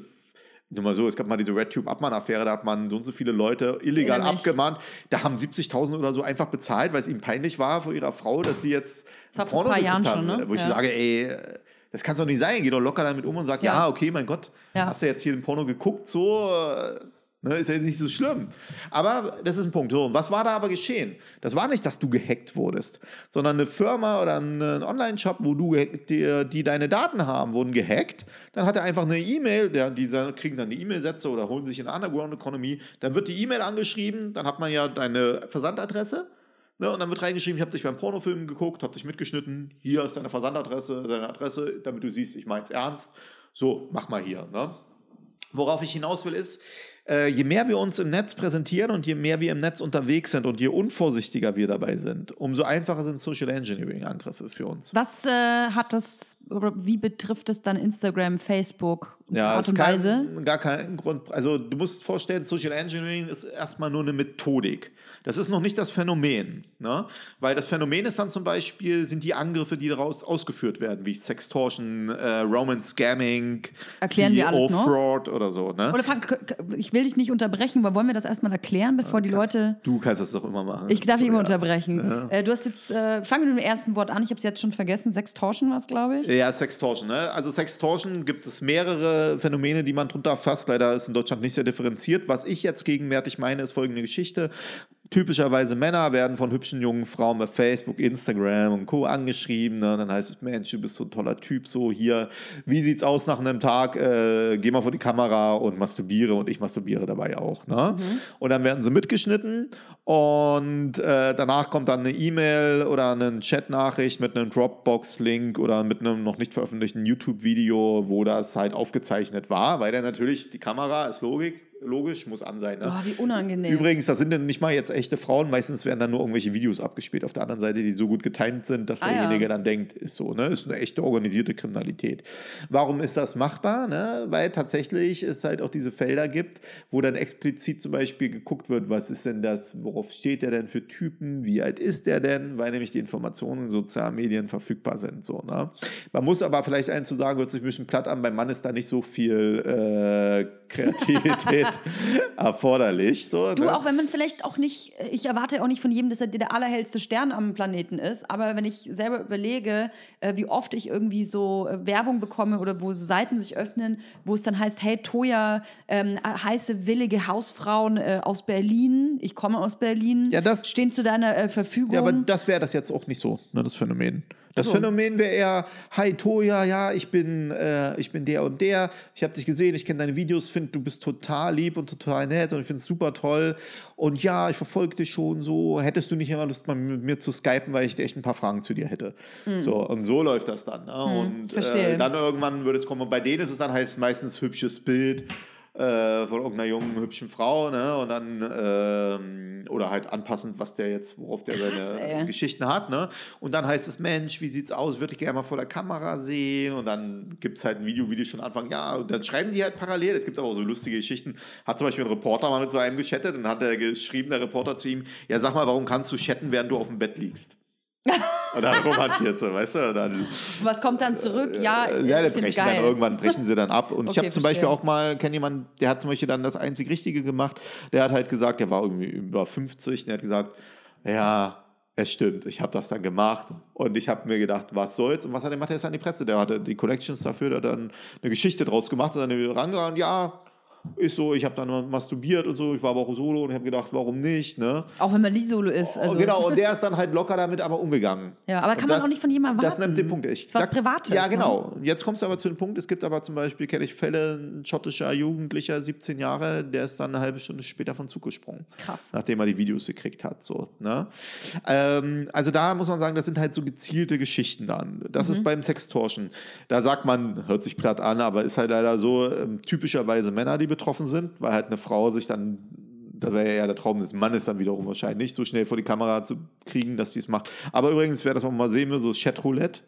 nur mal so, es gab mal diese RedTube-Abmahn-Affäre, da hat man so und so viele Leute illegal mich. abgemahnt. Da haben 70.000 oder so einfach bezahlt, weil es ihm peinlich war vor ihrer Frau, dass sie jetzt Das ein vor ein Porno paar geguckt Jahren haben. schon, ne? Wo ich Ja. sage, ey, Das kann es doch nicht sein. Geh doch locker damit um und sag, ja, Ja. okay, mein Gott, Ja. hast du jetzt hier ein Porno geguckt, so, äh, ne, ist ja nicht so schlimm. Aber das ist ein Punkt. So, was war da aber geschehen? Das war nicht, dass du gehackt wurdest, sondern eine Firma oder ein, Online-Shop, wo du die, die deine Daten haben, wurden gehackt. Dann hat er einfach eine E-Mail, der, die kriegen dann eine E-Mail-Sätze oder holen sich in eine Underground Economy. Dann wird die E-Mail angeschrieben, dann hat man ja deine Versandadresse. Ne, und dann wird reingeschrieben, ich habe dich beim Pornofilm geguckt, habe dich mitgeschnitten, hier ist deine Versandadresse, deine Adresse, damit du siehst, ich mein's ernst. So, mach mal hier. Ne? Worauf ich hinaus will, ist, äh, je mehr wir uns im Netz präsentieren und je mehr wir im Netz unterwegs sind und je unvorsichtiger wir dabei sind, umso einfacher sind Social Engineering-Angriffe für uns. Was äh, hat das, wie betrifft es dann Instagram, Facebook, unsere Art und kein, Weise? gar kein Grund. Also du musst vorstellen, Social Engineering ist erstmal nur eine Methodik. Das ist noch nicht das Phänomen. Ne? Weil das Phänomen ist dann zum Beispiel, sind die Angriffe, die daraus ausgeführt werden, wie Sextortion, äh, Roman Scamming, Erklären noch? Fraud oder so. Ne? Oder fang, k- k- ich will dich nicht unterbrechen, aber wollen wir das erstmal erklären, bevor die Leute. Du kannst das doch immer machen. Ich darf dich immer Ja. unterbrechen. Äh, du hast jetzt, äh, fangen wir mit dem ersten Wort an. Ich habe es jetzt schon vergessen. Sextortion war es, glaube ich. Ja, Sextortion. Ne? Also Sextortion gibt es mehrere Phänomene, die man drunter fasst. Leider ist in Deutschland nicht sehr differenziert. Was ich jetzt gegenwärtig meine, ist folgende Geschichte. Typischerweise Männer werden von hübschen jungen Frauen bei Facebook, Instagram und Co. angeschrieben. Ne? Dann heißt es, Mensch, du bist so ein toller Typ, so hier, wie sieht's aus nach einem Tag? Äh, geh mal vor die Kamera und masturbiere und ich masturbiere dabei auch. Ne? Und dann werden sie mitgeschnitten und äh, danach kommt dann eine E-Mail oder eine Chatnachricht mit einem Dropbox-Link oder mit einem noch nicht veröffentlichten YouTube-Video, wo das halt aufgezeichnet war, weil dann natürlich die Kamera ist logisch, logisch muss an sein. Ne? Oh, wie unangenehm. Übrigens, das sind dann nicht mal jetzt echte Frauen, meistens werden dann nur irgendwelche Videos abgespielt auf der anderen Seite, die so gut getimt sind, dass Ah, ja. derjenige dann denkt, ist so, ne? Ist eine echte organisierte Kriminalität. Warum ist das machbar? Ne? Weil tatsächlich es halt auch diese Felder gibt, wo dann explizit zum Beispiel geguckt wird, was ist denn das, worauf steht der denn für Typen, wie alt ist der denn, weil nämlich die Informationen in sozialen Medien verfügbar sind. So, ne? Man muss aber vielleicht eins zu sagen, hört sich ein bisschen platt an, beim Mann ist da nicht so viel äh, Kreativität erforderlich. So, Du, ne? auch wenn man vielleicht auch nicht, ich erwarte auch nicht von jedem, dass er der allerhellste Stern am Planeten ist, aber wenn ich selber überlege, äh, wie oft ich irgendwie so äh, Werbung bekomme oder wo Seiten sich öffnen, wo es dann heißt, hey Toya, ähm, heiße willige Hausfrauen äh, aus Berlin, ich komme aus Berlin, Ja, das- stehen zu deiner äh, Verfügung. Ja, aber das wäre das jetzt auch nicht so, ne, das Phänomen. Das so. Phänomen wäre eher, hi Toja, ja, ich bin, äh, ich bin der und der, ich habe dich gesehen, ich kenne deine Videos, finde, du bist total lieb und total nett und ich finde es super toll und ja, ich verfolge dich schon so, hättest du nicht immer Lust, mal mit mir zu skypen, weil ich echt ein paar Fragen zu dir hätte. So, und so läuft das dann. Ne? und Hm. verstehe. äh, dann irgendwann würde es kommen und bei denen ist es dann halt meistens hübsches Bild, äh, von irgendeiner jungen, hübschen Frau, ne? Und dann, ähm, oder halt anpassend, was der jetzt, worauf der seine ey. Geschichten hat, ne? Und dann heißt es, Mensch, wie sieht's aus? Würde ich gerne mal vor der Kamera sehen. Und dann gibt es halt ein Video, wie die schon anfangen, ja, und dann schreiben die halt parallel. Es gibt aber auch so lustige Geschichten. Hat zum Beispiel ein Reporter mal mit so einem geschattet und hat er geschrieben, der Reporter zu ihm, ja, sag mal, warum kannst du chatten, während du auf dem Bett liegst? Und dann romantiert so, weißt du? Dann Was kommt dann zurück? Ja, äh, ich ja, brechen dann geil. irgendwann brechen sie dann ab. Und ich Okay, habe zum Beispiel auch mal, kenne jemanden, der hat zum Beispiel dann das einzig Richtige gemacht. Der hat halt gesagt, der war irgendwie über 50, und der hat gesagt, ja, es stimmt, ich habe das dann gemacht und ich habe mir gedacht, was soll's? Und was hat er gemacht? Er ist an die Presse, der hatte die Connections dafür, der hat dann eine Geschichte draus gemacht, ist dann rangegangen, ja, ist so, ich habe dann masturbiert und so, ich war aber auch solo und ich habe gedacht, warum nicht, ne? Auch wenn man Lisolo ist. Also, Oh, genau, und der ist dann halt locker damit aber umgegangen. Ja, aber kann Und man das- auch nicht von jemandem Das erwarten. nimmt den Punkt. Ich ist was sag- Privates, Ja, ne? genau. Jetzt kommst du aber zu dem Punkt, es gibt aber zum Beispiel, kenne ich Fälle, ein schottischer Jugendlicher, 17 Jahre, der ist dann eine halbe Stunde später von Zug gesprungen. Krass. Nachdem er die Videos gekriegt hat. So, ne? ähm, also da muss man sagen, das sind halt so gezielte Geschichten dann. Das Mhm. ist beim Sextortion. Da sagt man, hört sich platt an, aber ist halt leider so, ähm, typischerweise Männer, die betroffen sind, weil halt eine Frau sich dann das wäre ja der Traum des Mannes dann wiederum wahrscheinlich, so schnell vor die Kamera zu kriegen, dass sie es macht. Aber übrigens, wer das mal sehen will, so Chatroulette,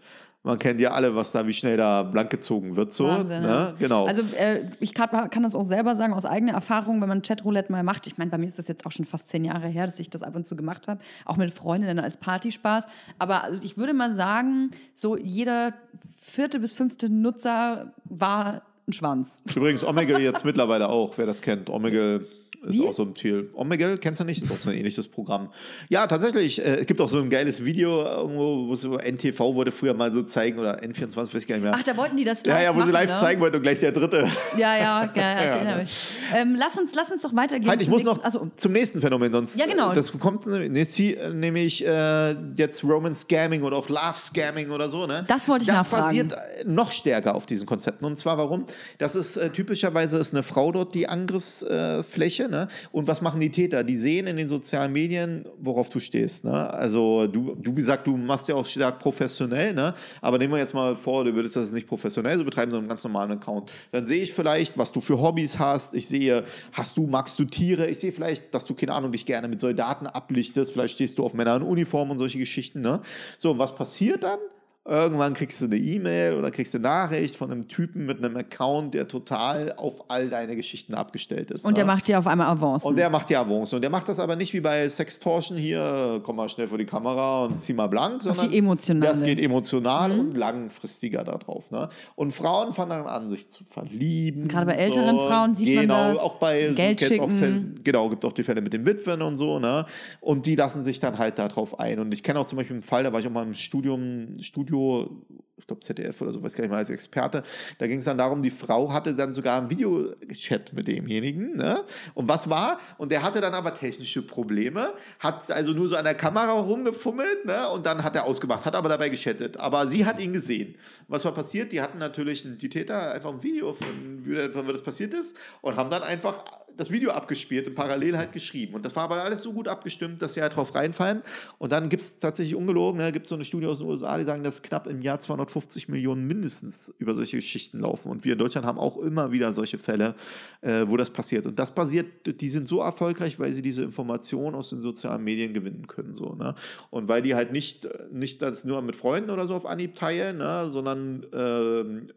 man kennt ja alle, was da, wie schnell da blank gezogen wird. So, Wahnsinn, ne? Genau. Also äh, ich kann, kann das auch selber sagen, aus eigener Erfahrung, wenn man Chatroulette mal macht. Ich meine, bei mir ist das jetzt auch schon fast zehn Jahre her, dass ich das ab und zu gemacht habe, auch mit Freundinnen als Partyspaß. Aber also ich würde mal sagen, so jeder vierte bis fünfte Nutzer war ein Schwanz. Übrigens, Omegle jetzt mittlerweile auch, wer das kennt. Omegle Ist Wie? auch so ein Ziel. Omegle, kennst du nicht? Ist auch so ein ähnliches Programm. Ja, tatsächlich. Äh, es gibt auch so ein geiles Video, irgendwo, wo über NTV wurde früher mal so zeigen oder N24, weiß ich gar nicht mehr. Ach, da wollten die das live ja, ja, wo machen, sie live ne? zeigen wollten und gleich der dritte. Ja, ja, ja, ja, ich erinnere ne. mich. Ähm, lass, uns, lass uns doch weitergehen. Halt, ich muss nächsten- noch Achso, zum nächsten Phänomen, sonst Ja, genau. äh, das kommt ne, äh, nämlich äh, jetzt Roman Scamming oder auch Love Scamming oder so, ne? Das wollte ich das nachfragen. basiert äh, noch stärker auf diesen Konzepten. Und zwar warum? Das ist äh, typischerweise ist eine Frau dort die Angriffsfläche, äh, Fläche, ne? Und was machen die Täter? Die sehen in den sozialen Medien, worauf du stehst, ne? Also du, du gesagt, du machst ja auch stark professionell, ne? Aber nehmen wir jetzt mal vor, du würdest das nicht professionell so betreiben, sondern einen ganz normalen Account. Dann sehe ich vielleicht, was du für Hobbys hast. Ich sehe, hast du, magst du Tiere? Ich sehe vielleicht, dass du, keine Ahnung, dich gerne mit Soldaten ablichtest. Vielleicht stehst du auf Männer in Uniform und solche Geschichten, ne? So, und was passiert dann? Irgendwann kriegst du eine E-Mail oder kriegst eine Nachricht von einem Typen mit einem Account, der total auf all deine Geschichten abgestellt ist. und der ne? macht dir auf einmal Avancen. Und der macht die Avance. Und der macht das aber nicht wie bei Sextortion hier, komm mal schnell vor die Kamera und zieh mal blank, sondern die emotionale. das geht emotional und langfristiger da drauf. Ne? Und Frauen fangen dann an, sich zu verlieben. Gerade bei älteren Frauen sieht man genau, das. Auch bei Geld auch schicken. Fälle, genau, gibt auch die Fälle mit den Witwen und so, ne? Und die lassen sich dann halt darauf ein. Und ich kenne auch zum Beispiel einen Fall, da war ich auch mal im Studium, Studio, ich glaube ZDF oder so, weiß gar nicht mal, als Experte. Da ging es dann darum, die Frau hatte dann sogar einen Videochat mit demjenigen. Ne? Und was war? Und der hatte dann aber technische Probleme, hat also nur so an der Kamera rumgefummelt ne? und dann hat er ausgemacht, hat aber dabei geschattet. Aber sie hat ihn gesehen. Was war passiert? Die hatten natürlich, die Täter, einfach ein Video von, wie das passiert ist und haben dann einfach das Video abgespielt und parallel halt geschrieben. Und das war aber alles so gut abgestimmt, dass sie halt drauf reinfallen. Und dann gibt es tatsächlich ungelogen, ne, gibt es so eine Studie aus den USA, die sagen, dass knapp im Jahr 250 Millionen mindestens über solche Geschichten laufen. Und wir in Deutschland haben auch immer wieder solche Fälle, äh, wo das passiert. Und das passiert, die sind so erfolgreich, weil sie diese Informationen aus den sozialen Medien gewinnen können. So, ne? Und weil die halt nicht, nicht das nur mit Freunden oder so auf Anhieb teilen, ne, sondern ähm,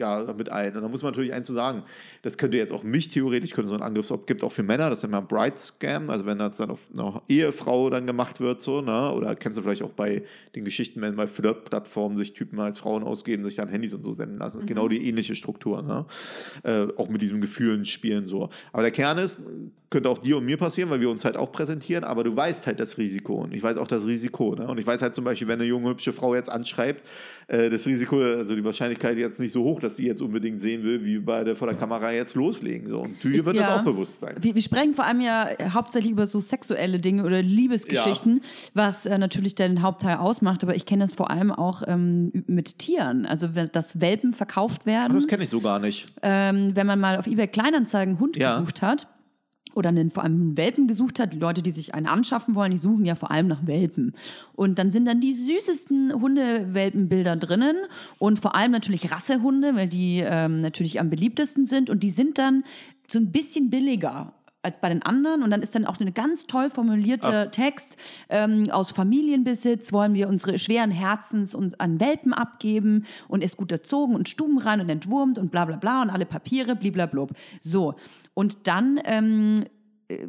ja, mit ein. Und da muss man natürlich eins zu sagen, das könnte jetzt auch mich theoretisch, könnte so ein Angriff, gibt auch für Männer, das nennt man Bride Scam, also wenn das dann auf eine Ehefrau dann gemacht wird, so, ne, oder kennst du vielleicht auch bei den Geschichten, wenn bei Flirt-Plattformen sich Typen als Frauen ausgeben, sich dann Handys und so senden lassen, das ist genau die ähnliche Struktur, ne, äh, auch mit diesem Gefühlen spielen, so. Aber der Kern ist, könnte auch dir und mir passieren, weil wir uns halt auch präsentieren, aber du weißt halt das Risiko und ich weiß auch das Risiko, ne, und ich weiß halt zum Beispiel, wenn eine junge, hübsche Frau jetzt anschreibt, äh, das Risiko, also die Wahrscheinlichkeit jetzt nicht so hoch, dass sie jetzt unbedingt sehen will, wie beide vor der Kamera jetzt loslegen. So. Und dir wird das Ja. auch bewusst sein. Wir, wir sprechen vor allem ja hauptsächlich über so sexuelle Dinge oder Liebesgeschichten, was äh, natürlich den Hauptteil ausmacht, aber ich kenne das vor allem auch ähm, mit Tieren. Also wenn dass Welpen verkauft werden. Das kenne ich so gar nicht. ähm, wenn man mal auf eBay Kleinanzeigen Hund Ja. gesucht hat oder einen, vor allem einen Welpen gesucht hat, die Leute, die sich einen anschaffen wollen, die suchen ja vor allem nach Welpen. Und dann sind dann die süßesten Hundewelpenbilder drinnen und vor allem natürlich Rassehunde, weil die ähm, natürlich am beliebtesten sind. Und die sind dann so ein bisschen billiger als bei den anderen. Und dann ist dann auch eine ganz toll formulierte Text ähm, aus Familienbesitz. Wollen wir unsere schweren Herzens uns an Welpen abgeben und ist gut erzogen und stubenrein und entwurmt und bla bla bla und alle Papiere bliblablub. So und dann ähm, äh,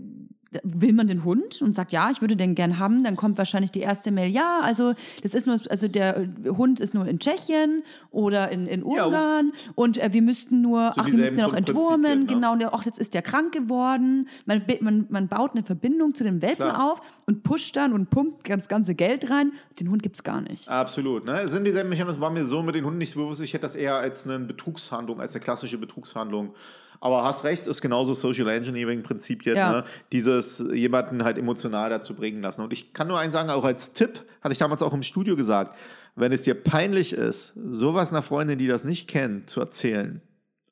will man den Hund und sagt, ja, ich würde den gern haben, dann kommt wahrscheinlich die erste Mail, ja, also das ist nur, also der Hund ist nur in Tschechien oder in, in Ungarn und äh, wir müssten nur, ach, wir müssen den noch Grundprinzipien, entwurmen, genau, und ach, jetzt ist der krank geworden. Man, man, man baut eine Verbindung zu dem Welpen Klar. auf und pusht dann und pumpt das ganze Geld rein. Den Hund gibt es gar nicht. Absolut. Ne? Es sind dieselben Mechanismen, war mir so mit den Hunden nicht so bewusst. Ich hätte das eher als eine Betrugshandlung, als eine klassische Betrugshandlung. Aber hast recht, ist genauso Social Engineering-Prinzipien. Ja. Ne? Dieses jemanden halt emotional dazu bringen lassen. Und ich kann nur eins sagen, auch als Tipp, hatte ich damals auch im Studio gesagt, wenn es dir peinlich ist, sowas einer Freundin, die das nicht kennt, zu erzählen.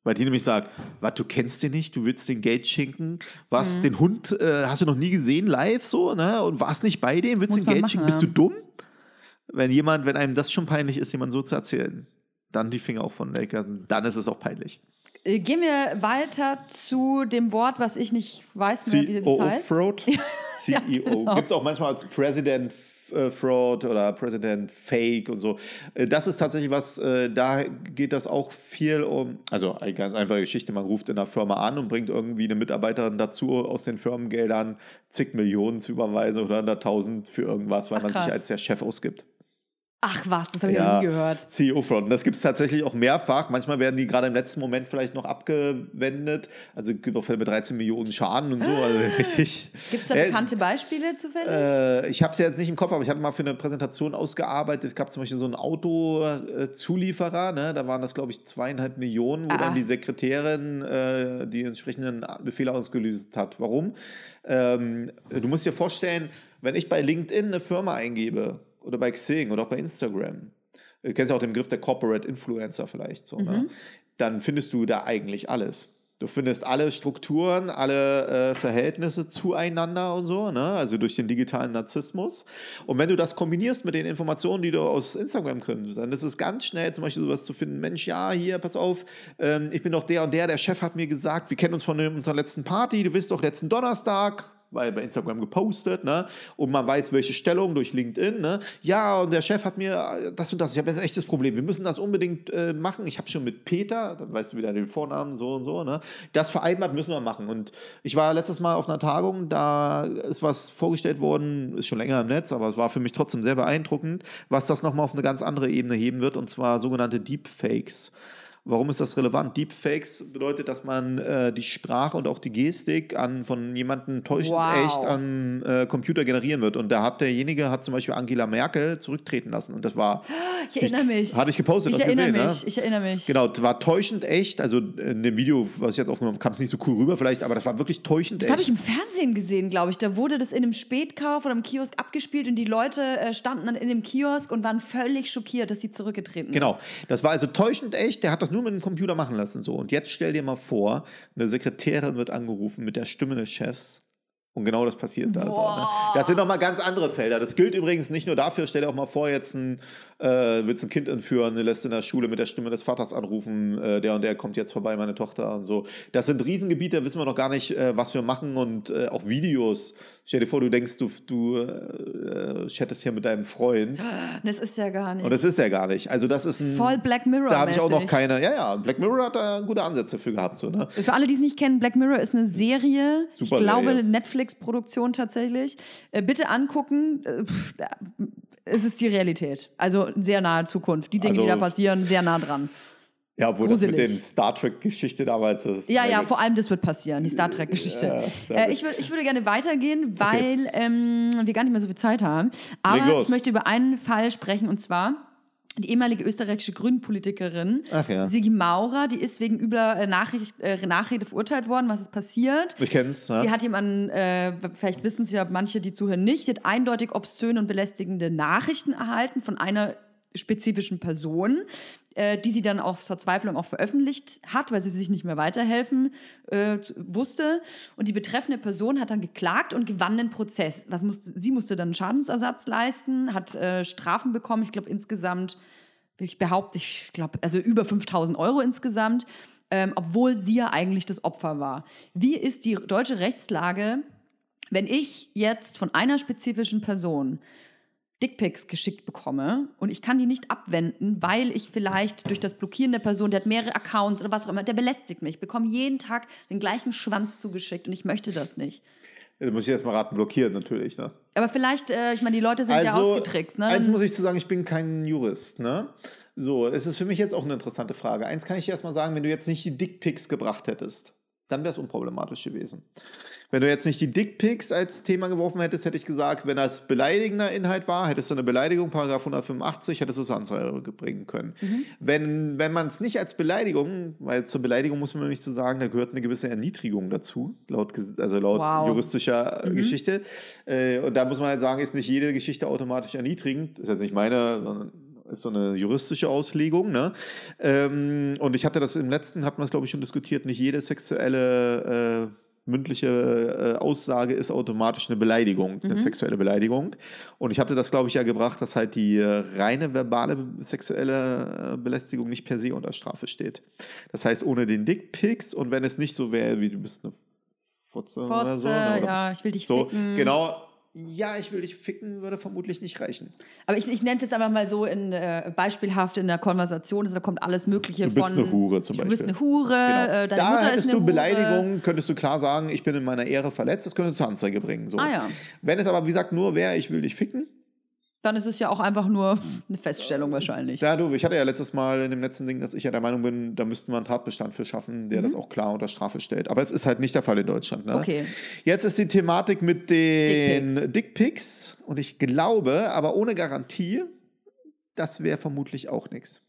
Weil die nämlich sagt, was, du kennst den nicht, du willst den Geld schenken, was, Mhm. den Hund äh, hast du noch nie gesehen live so, ne? Und warst nicht bei dem, willst Muss den Geld machen, schenken, bist du dumm? Wenn jemand, wenn einem das schon peinlich ist, jemand so zu erzählen, dann die Finger auch von weg, dann ist es auch peinlich. Äh, Gehen wir weiter zu dem Wort, was ich nicht weiß mehr, wie das heißt. CEO-Fraud? CEO. genau. Gibt es auch manchmal als President äh, Fraud oder President Fake und so. Äh, Das ist tatsächlich was, da geht das auch viel um, also eine ganz einfache Geschichte, man ruft in einer Firma an und bringt irgendwie eine Mitarbeiterin dazu, aus den Firmengeldern zig Millionen zu überweisen oder 100.000 für irgendwas, weil Ach, man sich als der Chef ausgibt. Ach was, das habe ich noch nie gehört. CEO-Fraud. Das gibt es tatsächlich auch mehrfach. Manchmal werden die gerade im letzten Moment vielleicht noch abgewendet. Also es gibt auch Fälle mit 13 Millionen Schaden und so. Also richtig. Gibt es da Äh, bekannte Beispiele zufällig? Äh, ich habe es ja jetzt nicht im Kopf, aber ich hatte mal für eine Präsentation ausgearbeitet. Es gab zum Beispiel so einen Autozulieferer, ne? da waren das, glaube ich, zweieinhalb Millionen, wo Ah. dann die Sekretärin äh, die entsprechenden Befehle ausgelöst hat. Warum? Ähm, du musst dir vorstellen, wenn ich bei LinkedIn eine Firma eingebe oder bei Xing oder auch bei Instagram, du kennst ja auch den Begriff der Corporate Influencer vielleicht so, ne? dann findest du da eigentlich alles. Du findest alle Strukturen, alle äh, Verhältnisse zueinander und so, ne? also durch den digitalen Narzissmus. Und wenn du das kombinierst mit den Informationen, die du aus Instagram kriegst, dann ist es ganz schnell zum Beispiel sowas zu finden, Mensch, ja, hier, pass auf, ähm, ich bin doch der und der, der Chef hat mir gesagt, wir kennen uns von unserer letzten Party, du bist doch letzten Donnerstag, weil bei Instagram gepostet, ne? Und man weiß, welche Stellung durch LinkedIn, ne? Ja, und der Chef hat mir äh, das und das. Ich habe jetzt ein echtes Problem. Wir müssen das unbedingt äh, machen. Ich habe schon mit Peter, dann weißt du wieder den Vornamen, so und so, ne? Das vereinbart müssen wir machen. Und ich war letztes Mal auf einer Tagung, da ist was vorgestellt worden, ist schon länger im Netz, aber es war für mich trotzdem sehr beeindruckend, was das nochmal auf eine ganz andere Ebene heben wird, und zwar sogenannte Deepfakes. Warum ist das relevant? Deepfakes bedeutet, dass man äh, die Sprache und auch die Gestik an, von jemandem täuschend Wow. echt am äh, Computer generieren wird. Und da hat derjenige hat zum Beispiel Angela Merkel zurücktreten lassen. Und das war, ich erinnere mich. hatte ich gepostet, Ich erinnere gesehen, mich. ne? Ich erinnere mich. Genau, das war täuschend echt. Also in dem Video, was ich jetzt aufgenommen habe, kam es nicht so cool rüber vielleicht, aber das war wirklich täuschend Das echt. habe ich im Fernsehen gesehen, glaube ich. Da wurde das in einem Spätkauf oder im Kiosk abgespielt und die Leute äh, standen dann in dem Kiosk und waren völlig schockiert, dass sie zurückgetreten Genau, ist. das war also täuschend echt. Der hat das nur mit dem Computer machen lassen. So. Und jetzt stell dir mal vor, eine Sekretärin wird angerufen mit der Stimme des Chefs. Und genau das passiert da. So, ne? Das sind nochmal ganz andere Felder. Das gilt übrigens nicht nur dafür. Stell dir auch mal vor, jetzt ein, äh, willst ein Kind entführen, lässt in der Schule mit der Stimme des Vaters anrufen, äh, der und der kommt jetzt vorbei, meine Tochter und so. Das sind Riesengebiete, da wissen wir noch gar nicht, äh, was wir machen. Und äh, auch Videos. Stell dir vor, du denkst, du, du äh, chattest hier mit deinem Freund. Das ist ja gar nicht. Und das ist er gar nicht. Also das ist ein... Voll Black Mirror. Da habe ich auch noch keine. Ja, ja, Black Mirror hat da gute Ansätze für gehabt. So, ne? Für alle, die es nicht kennen, Black Mirror ist eine Serie. Super ich glaube, Netflix-Produktion tatsächlich. Äh, bitte angucken. Äh, pff, es ist die Realität. Also sehr nahe Zukunft. Die Dinge, die Also- da passieren, sehr nah dran. Ja, obwohl das mit dem Star Trek-Geschichte damals ist. Ja, ja, Also, vor allem das wird passieren, die Star Trek-Geschichte. Ja, äh, ich, würd, ich würde gerne weitergehen, weil ähm, wir gar nicht mehr so viel Zeit haben. Aber ich möchte über einen Fall sprechen und zwar die ehemalige österreichische Grünpolitikerin ja. Sigi Maurer, die ist wegen übler äh, Nachricht, äh, Nachrede verurteilt worden. Was ist passiert? Ich kenn's. Ja. Sie hat jemanden, äh, vielleicht wissen es ja manche, die zuhören nicht, sie hat eindeutig obszöne und belästigende Nachrichten erhalten von einer spezifischen Person, äh, die sie dann aus Verzweiflung auch veröffentlicht hat, weil sie sich nicht mehr weiterhelfen äh, wusste. Und die betreffende Person hat dann geklagt und gewann den Prozess. Was musste, sie musste dann Schadensersatz leisten, hat äh, Strafen bekommen, ich glaube insgesamt, ich behaupte, ich glaube, also über 5000 Euro insgesamt, ähm, obwohl sie ja eigentlich das Opfer war. Wie ist die deutsche Rechtslage, wenn ich jetzt von einer spezifischen Person Dickpics geschickt bekomme und ich kann die nicht abwenden, weil ich vielleicht durch das Blockieren der Person, der hat mehrere Accounts oder was auch immer, der belästigt mich. Ich bekomme jeden Tag den gleichen Schwanz zugeschickt und ich möchte das nicht. Da muss ich jetzt mal raten, blockieren natürlich. Ne? Aber vielleicht, äh, ich meine, die Leute sind ja ausgetrickst. Ne? eins muss ich zu sagen, ich bin kein Jurist. Ne? So, es ist für mich jetzt auch eine interessante Frage. Eins kann ich erstmal sagen, wenn du jetzt nicht die Dickpics gebracht hättest, dann wäre es unproblematisch gewesen. Wenn du jetzt nicht die Dickpics als Thema geworfen hättest, hätte ich gesagt, wenn das beleidigender Inhalt war, hättest du eine Beleidigung, Paragraph 185, hättest du es Anzeige bringen können. Wenn, wenn man es nicht als Beleidigung, weil zur Beleidigung muss man nicht so sagen, da gehört eine gewisse Erniedrigung dazu, laut, also laut Wow. juristischer äh, Geschichte. Äh, und da muss man halt sagen, ist nicht jede Geschichte automatisch erniedrigend. Das ist jetzt nicht meine, sondern ist so eine juristische Auslegung. Ne? Ähm, und ich hatte das im letzten, hatten wir es glaube ich schon diskutiert, nicht jede sexuelle äh, mündliche äh, Aussage ist automatisch eine Beleidigung, eine sexuelle Beleidigung. Und ich hatte das, glaube ich, ja gebracht, dass halt die äh, reine verbale sexuelle äh, Belästigung nicht per se unter Strafe steht. Das heißt, ohne den Dickpics und wenn es nicht so wäre, wie du bist eine Fotze, oder Fotze, so. ne, oder ja, ich will dich so, ficken. Genau. Ja, ich will dich ficken, würde vermutlich nicht reichen. Aber ich, ich nenne es jetzt einfach mal so in, äh, beispielhaft in der Konversation. Also da kommt alles Mögliche Du bist von. eine Hure zum Du bist Beispiel. eine Hure, Genau. äh, deine da Mutter hättest ist eine du Hure. Beleidigung, könntest du klar sagen, ich bin in meiner Ehre verletzt, das könntest du zur Anzeige bringen. So. Ah, ja. Wenn es aber, wie gesagt, nur wäre, ich will dich ficken, Dann ist es ja auch einfach nur eine Feststellung wahrscheinlich. Ja, du, ich hatte ja letztes Mal in dem letzten Ding, dass ich ja der Meinung bin, da müssten wir einen Tatbestand für schaffen, der das auch klar unter Strafe stellt. Aber es ist halt nicht der Fall in Deutschland. Ne? Mhm. Okay. Jetzt ist die Thematik mit den Dickpics. Dickpics und ich glaube, aber ohne Garantie, das wäre vermutlich auch nichts.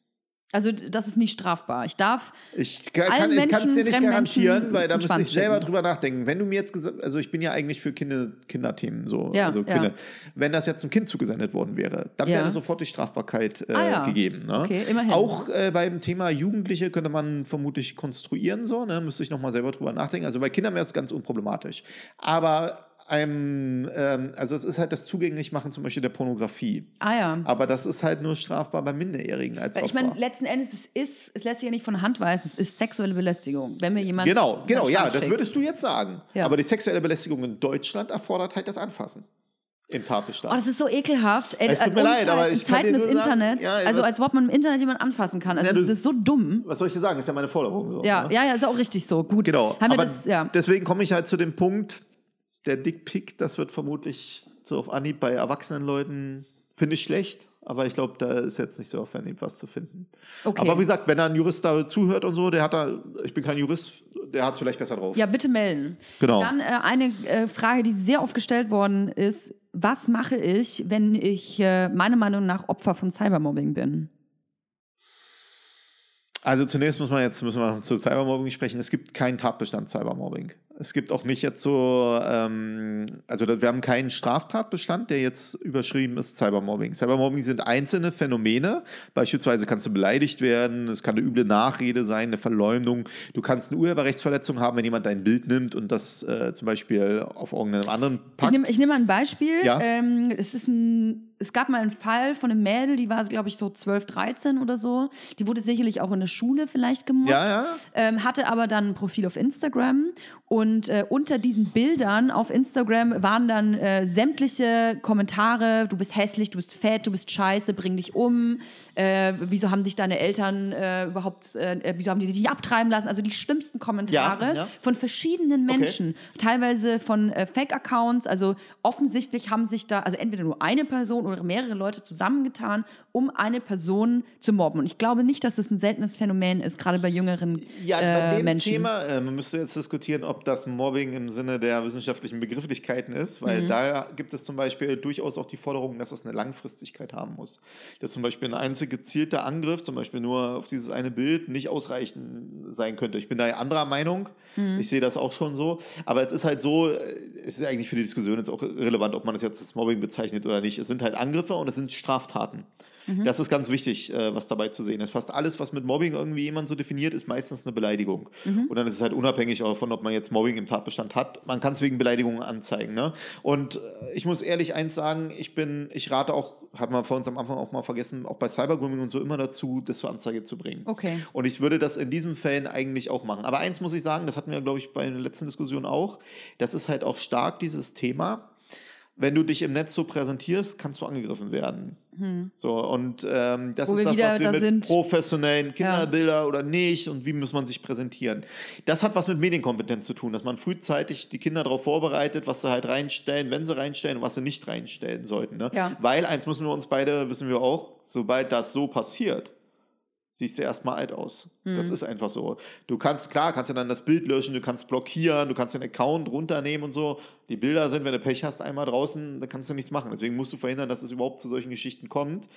Also das ist nicht strafbar. Ich darf Ich kann Allen es dir nicht garantieren, Menschen weil da müsste ich selber stecken. drüber nachdenken. Wenn du mir jetzt gesagt, also ich bin ja eigentlich für Kinder, Kinderthemen so, Ja, also ja. Kinder. Wenn das jetzt einem Kind zugesendet worden wäre, dann Ja. wäre sofort die Strafbarkeit äh, Ah, ja. gegeben. Ne? Okay, immerhin. Auch äh, beim Thema Jugendliche könnte man vermutlich konstruieren so, ne? müsste ich nochmal selber drüber nachdenken. Also bei Kindern wäre es ganz unproblematisch. Aber einem, ähm, also es ist halt das Zugänglichmachen zum Beispiel der Pornografie. Ah ja. Aber das ist halt nur strafbar bei Minderjährigen als Opfer. ich meine, letzten Endes, es ist, es lässt sich ja nicht von Hand weisen, es ist sexuelle Belästigung. Wenn mir jemand. Genau, genau, ja, Schwanz das schickt. würdest du jetzt sagen. Ja. Aber die sexuelle Belästigung in Deutschland erfordert halt das Anfassen. Im Oh, Tatbestand. das ist so ekelhaft. Ey, Es tut mir leid, aber ich Zeiten des Internets, ja, also als ob man im Internet jemanden anfassen kann. Also Ja, du- das ist so dumm. Was soll ich dir sagen? Ist ja meine Forderung so. Ja, ne? ja, ja, ist auch richtig so. Gut. Genau. Haben aber das, ja. deswegen komme ich halt zu dem Punkt, der Dickpick, das wird vermutlich so auf Anhieb bei erwachsenen Leuten, finde ich schlecht. Aber ich glaube, da ist jetzt nicht so auf Anhieb was zu finden. Okay. Aber wie gesagt, wenn da ein Jurist da zuhört und so, der hat da, ich bin kein Jurist, der hat es vielleicht besser drauf. Ja, bitte melden. Genau. Dann äh, eine äh, Frage, die sehr oft gestellt worden ist: Was mache ich, wenn ich äh, meiner Meinung nach Opfer von Cybermobbing bin? Also zunächst muss man jetzt müssen wir zu Cybermobbing sprechen. Es gibt keinen Tatbestand Cybermobbing. Es gibt auch nicht jetzt so, ähm, also wir haben keinen Straftatbestand, der jetzt überschrieben ist Cybermobbing. Cybermobbing sind einzelne Phänomene. Beispielsweise kannst du beleidigt werden, es kann eine üble Nachrede sein, eine Verleumdung. Du kannst eine Urheberrechtsverletzung haben, wenn jemand dein Bild nimmt und das äh, zum Beispiel auf irgendeinem anderen Ich packt. nehme ich nehm mal ein Beispiel. Ja. Ähm, es, ist ein, es gab mal einen Fall von einem Mädel, die war, glaube ich, so 12, 13 oder so. Die wurde sicherlich auch in der Schule vielleicht gemobbt. Ja, ja. Ähm, hatte aber dann ein Profil auf Instagram und äh, unter diesen Bildern auf Instagram waren dann äh, sämtliche Kommentare, du bist hässlich, du bist fett, du bist scheiße, bring dich um, äh, wieso haben dich deine Eltern äh, überhaupt, äh, wieso haben die dich abtreiben lassen, also die schlimmsten Kommentare Ja, von verschiedenen Menschen, teilweise von äh, Fake-Accounts, also offensichtlich haben sich da, also entweder nur eine Person oder mehrere Leute zusammengetan, um eine Person zu mobben und ich glaube nicht, dass es ein seltenes Phänomen ist, gerade bei jüngeren Ja, bei äh, dem Menschen. Thema, äh, man müsste jetzt diskutieren, ob das Mobbing im Sinne der wissenschaftlichen Begrifflichkeiten ist, Mhm. weil da gibt es zum Beispiel durchaus auch die Forderung, dass es eine Langfristigkeit haben muss. Dass zum Beispiel ein einzig gezielter Angriff, zum Beispiel nur auf dieses eine Bild, nicht ausreichend sein könnte. Ich bin da anderer Meinung. Mhm. Ich sehe das auch schon so. Aber es ist halt so, äh, es ist eigentlich für die Diskussion jetzt auch relevant, ob man es jetzt als Mobbing bezeichnet oder nicht. Es sind halt Angriffe und es sind Straftaten. Mhm. Das ist ganz wichtig, äh, was dabei zu sehen ist. Fast alles, was mit Mobbing irgendwie jemand so definiert, ist meistens eine Beleidigung. Mhm. Und dann ist es halt unabhängig davon, ob man jetzt Mobbing im Tatbestand hat. Man kann es wegen Beleidigungen anzeigen. Ne? Und äh, ich muss ehrlich eins sagen, ich bin, ich rate auch, hat man vor uns am Anfang auch mal vergessen, auch bei Cybergrooming und so immer dazu, das zur Anzeige zu bringen. Okay. Und ich würde das in diesen Fällen eigentlich auch machen. Aber eins muss ich sagen, das hatten wir, glaube ich, bei der letzten Diskussion auch, das ist halt auch stark dieses Thema. Wenn du dich im Netz so präsentierst, kannst du angegriffen werden. So, und ähm, das Hm. Wo ist das, was wir da mit sind. professionellen Kinderbilder oder nicht und wie muss man sich präsentieren. Das hat was mit Medienkompetenz zu tun, dass man frühzeitig die Kinder darauf vorbereitet, was sie halt reinstellen, wenn sie reinstellen und was sie nicht reinstellen sollten. Ne? Ja. Weil, eins müssen wir uns beide, wissen wir auch, sobald das so passiert, siehst du erstmal alt aus. Das Mhm. ist einfach so. Du kannst, klar, kannst du dann das Bild löschen, du kannst blockieren, du kannst den Account runternehmen und so. Die Bilder sind, wenn du Pech hast, einmal draußen, da kannst du nichts machen. Deswegen musst du verhindern, dass es überhaupt zu solchen Geschichten kommt.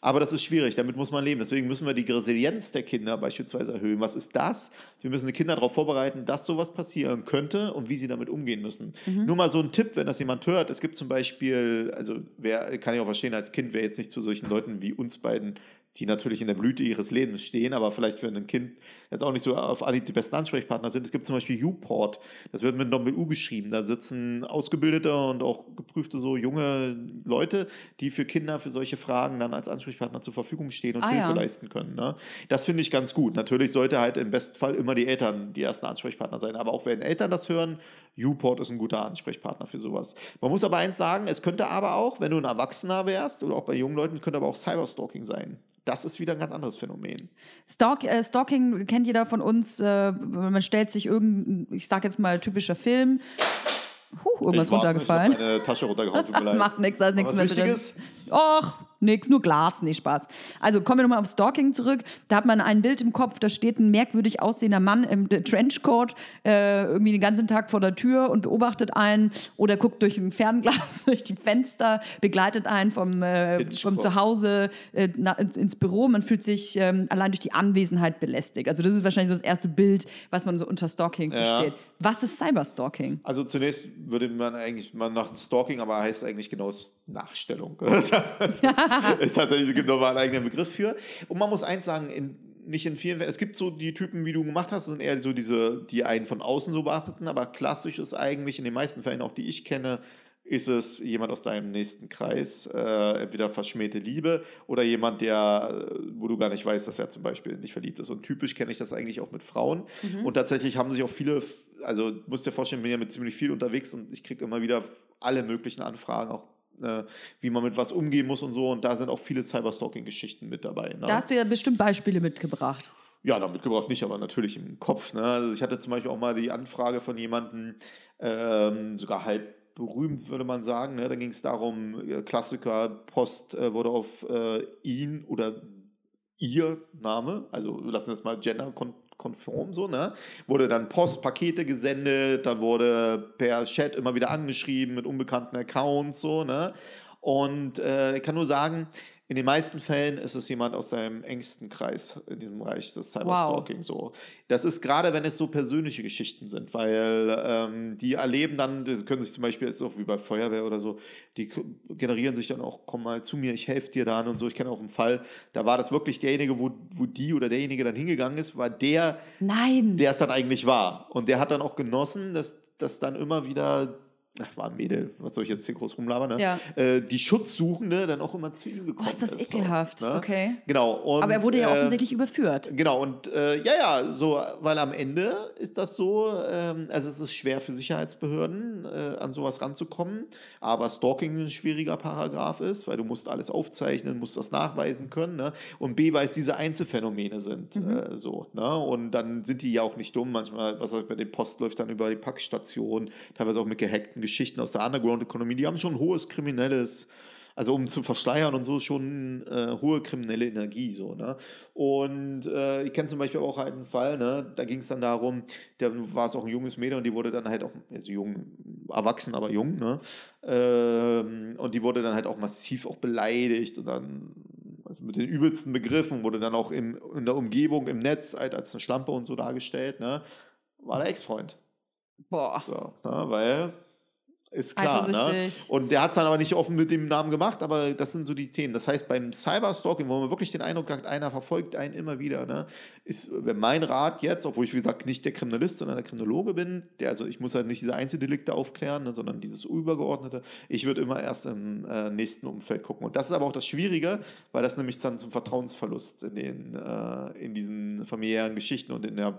Aber das ist schwierig, damit muss man leben. Deswegen müssen wir die Resilienz der Kinder beispielsweise erhöhen. Was ist das? Wir müssen die Kinder darauf vorbereiten, dass sowas passieren könnte und wie sie damit umgehen müssen. Nur mal so ein Tipp, wenn das jemand hört. Es gibt zum Beispiel, also wer kann ich auch verstehen, als Kind wäre jetzt nicht zu solchen Leuten wie uns beiden die natürlich in der Blüte ihres Lebens stehen, aber vielleicht für ein Kind jetzt auch nicht so auf Anhieb die besten Ansprechpartner sind. Es gibt zum Beispiel U-Port, das wird mit Doppel-U geschrieben. Da sitzen ausgebildete und auch geprüfte so junge Leute, die für Kinder für solche Fragen dann als Ansprechpartner zur Verfügung stehen und Ah, Hilfe ja. leisten können. Ne? Das finde ich ganz gut. Natürlich sollte halt im Bestfall immer die Eltern die ersten Ansprechpartner sein. Aber auch wenn Eltern das hören, U-Port ist ein guter Ansprechpartner für sowas. Man muss aber eins sagen, es könnte aber auch, wenn du ein Erwachsener wärst oder auch bei jungen Leuten, könnte aber auch Cyberstalking sein. Das ist wieder ein ganz anderes Phänomen. Stalk, äh, Stalking kennt jeder von uns. Äh, man stellt sich irgendein, ich sag jetzt mal typischer Film. Huch, irgendwas Ich nicht, runtergefallen. Ich hab meine Tasche runtergehauen, tut mir leid. Macht nichts, da ist nichts mehr drin. Wichtiges? Och, nix, nur Glas, nee, Spaß. Also kommen wir nochmal auf Stalking zurück. Da hat man ein Bild im Kopf, da steht ein merkwürdig aussehender Mann im Trenchcoat äh, irgendwie den ganzen Tag vor der Tür und beobachtet einen oder guckt durch ein Fernglas, durch die Fenster, begleitet einen vom, äh, vom Zuhause äh, na, ins, Büro. Man fühlt sich ähm, allein durch die Anwesenheit belästigt. Also das ist wahrscheinlich so das erste Bild, was man so unter Stalking versteht. Was ist Cyberstalking? Also zunächst würde man eigentlich mal nach Stalking, aber heißt eigentlich genau Nachstellung. ist tatsächlich, es gibt nochmal einen eigenen Begriff für. Und man muss eins sagen, in, nicht in vielen es gibt so die Typen, wie du gemacht hast, sind eher so diese, die einen von außen so beachten, aber klassisch ist eigentlich in den meisten Fällen, auch die ich kenne, ist es jemand aus deinem nächsten Kreis, äh, entweder verschmähte Liebe oder jemand, der, äh, wo du gar nicht weißt, dass er zum Beispiel in dich verliebt ist. Und typisch kenne ich das eigentlich auch mit Frauen. Und tatsächlich haben sich auch viele, also du musst dir vorstellen, ich bin ja mit ziemlich viel unterwegs und ich kriege immer wieder alle möglichen Anfragen, auch äh, wie man mit was umgehen muss und so. Und da sind auch viele Cyberstalking-Geschichten mit dabei. Ne? Da hast du ja bestimmt Beispiele mitgebracht. Ja, damit gebraucht nicht, aber natürlich im Kopf. Ne? Also ich hatte zum Beispiel auch mal die Anfrage von jemandem, ähm, sogar halb berühmt, würde man sagen. Ne? Da ging es darum, äh, Klassiker, Post äh, wurde auf äh, ihn oder ihr Name, also wir lassen das mal genderkonform so, ne? Wurde dann Post, Pakete gesendet, dann wurde per Chat immer wieder angeschrieben mit unbekannten Accounts, so, ne? Und äh, ich kann nur sagen, in den meisten Fällen ist es jemand aus deinem engsten Kreis in diesem Bereich des Cyberstalking. So. Das ist gerade, wenn es so persönliche Geschichten sind, weil ähm, die erleben dann, die können sich zum Beispiel jetzt auch wie bei Feuerwehr oder so, die generieren sich dann auch, komm mal zu mir, ich helfe dir dann und so. Ich kenne auch einen Fall, da war das wirklich derjenige, wo, wo die oder derjenige dann hingegangen ist, war der, Nein. der es dann eigentlich war. Und der hat dann auch genossen, dass das dann immer wieder, ach, war ein Mädel, was soll ich jetzt hier groß rumlabern, ne? Ja. äh, die Schutzsuchende dann auch immer zu ihm gekommen Oh, ist das ist. ekelhaft. So, ne? Okay. Genau. Und, Aber er wurde ja äh, offensichtlich überführt. Genau, und äh, ja, ja, so, weil am Ende ist das so, ähm, also es ist schwer für Sicherheitsbehörden, äh, an sowas ranzukommen, aber Stalking ein schwieriger Paragraph ist, weil du musst alles aufzeichnen, musst das nachweisen können, ne? Und B, weil es diese Einzelfänomene sind, äh, so, ne? Und dann sind die ja auch nicht dumm, manchmal, was halt bei den Post läuft dann über die Packstation, teilweise auch mit gehackten Geschichten aus der Underground-Ökonomie, die haben schon hohes kriminelles also um zu verschleiern und so schon äh, hohe kriminelle Energie so ne? Und äh, ich kenne zum Beispiel auch einen Fall ne? Da ging es dann darum da war es auch ein junges Mädel und die wurde dann halt auch also jung erwachsen aber jung ne? Ähm, und die wurde dann halt auch massiv auch beleidigt und dann also mit den übelsten Begriffen wurde dann auch im, in der Umgebung im Netz halt als eine Schlampe und so dargestellt ne? War der Ex-Freund. Boah. so ne? weil ist klar, ne? Und der hat es dann aber nicht offen mit dem Namen gemacht, aber das sind so die Themen. Das heißt, beim Cyberstalking, wo man wirklich den Eindruck hat, einer verfolgt einen immer wieder, ne, ist mein Rat jetzt, obwohl ich wie gesagt nicht der Kriminalist, sondern der Kriminologe bin, der also ich muss halt nicht diese Einzeldelikte aufklären, ne, sondern dieses übergeordnete. Ich würde immer erst im äh, nächsten Umfeld gucken. Und das ist aber auch das Schwierige, weil das nämlich dann zum Vertrauensverlust in den äh, in diesen familiären Geschichten und in der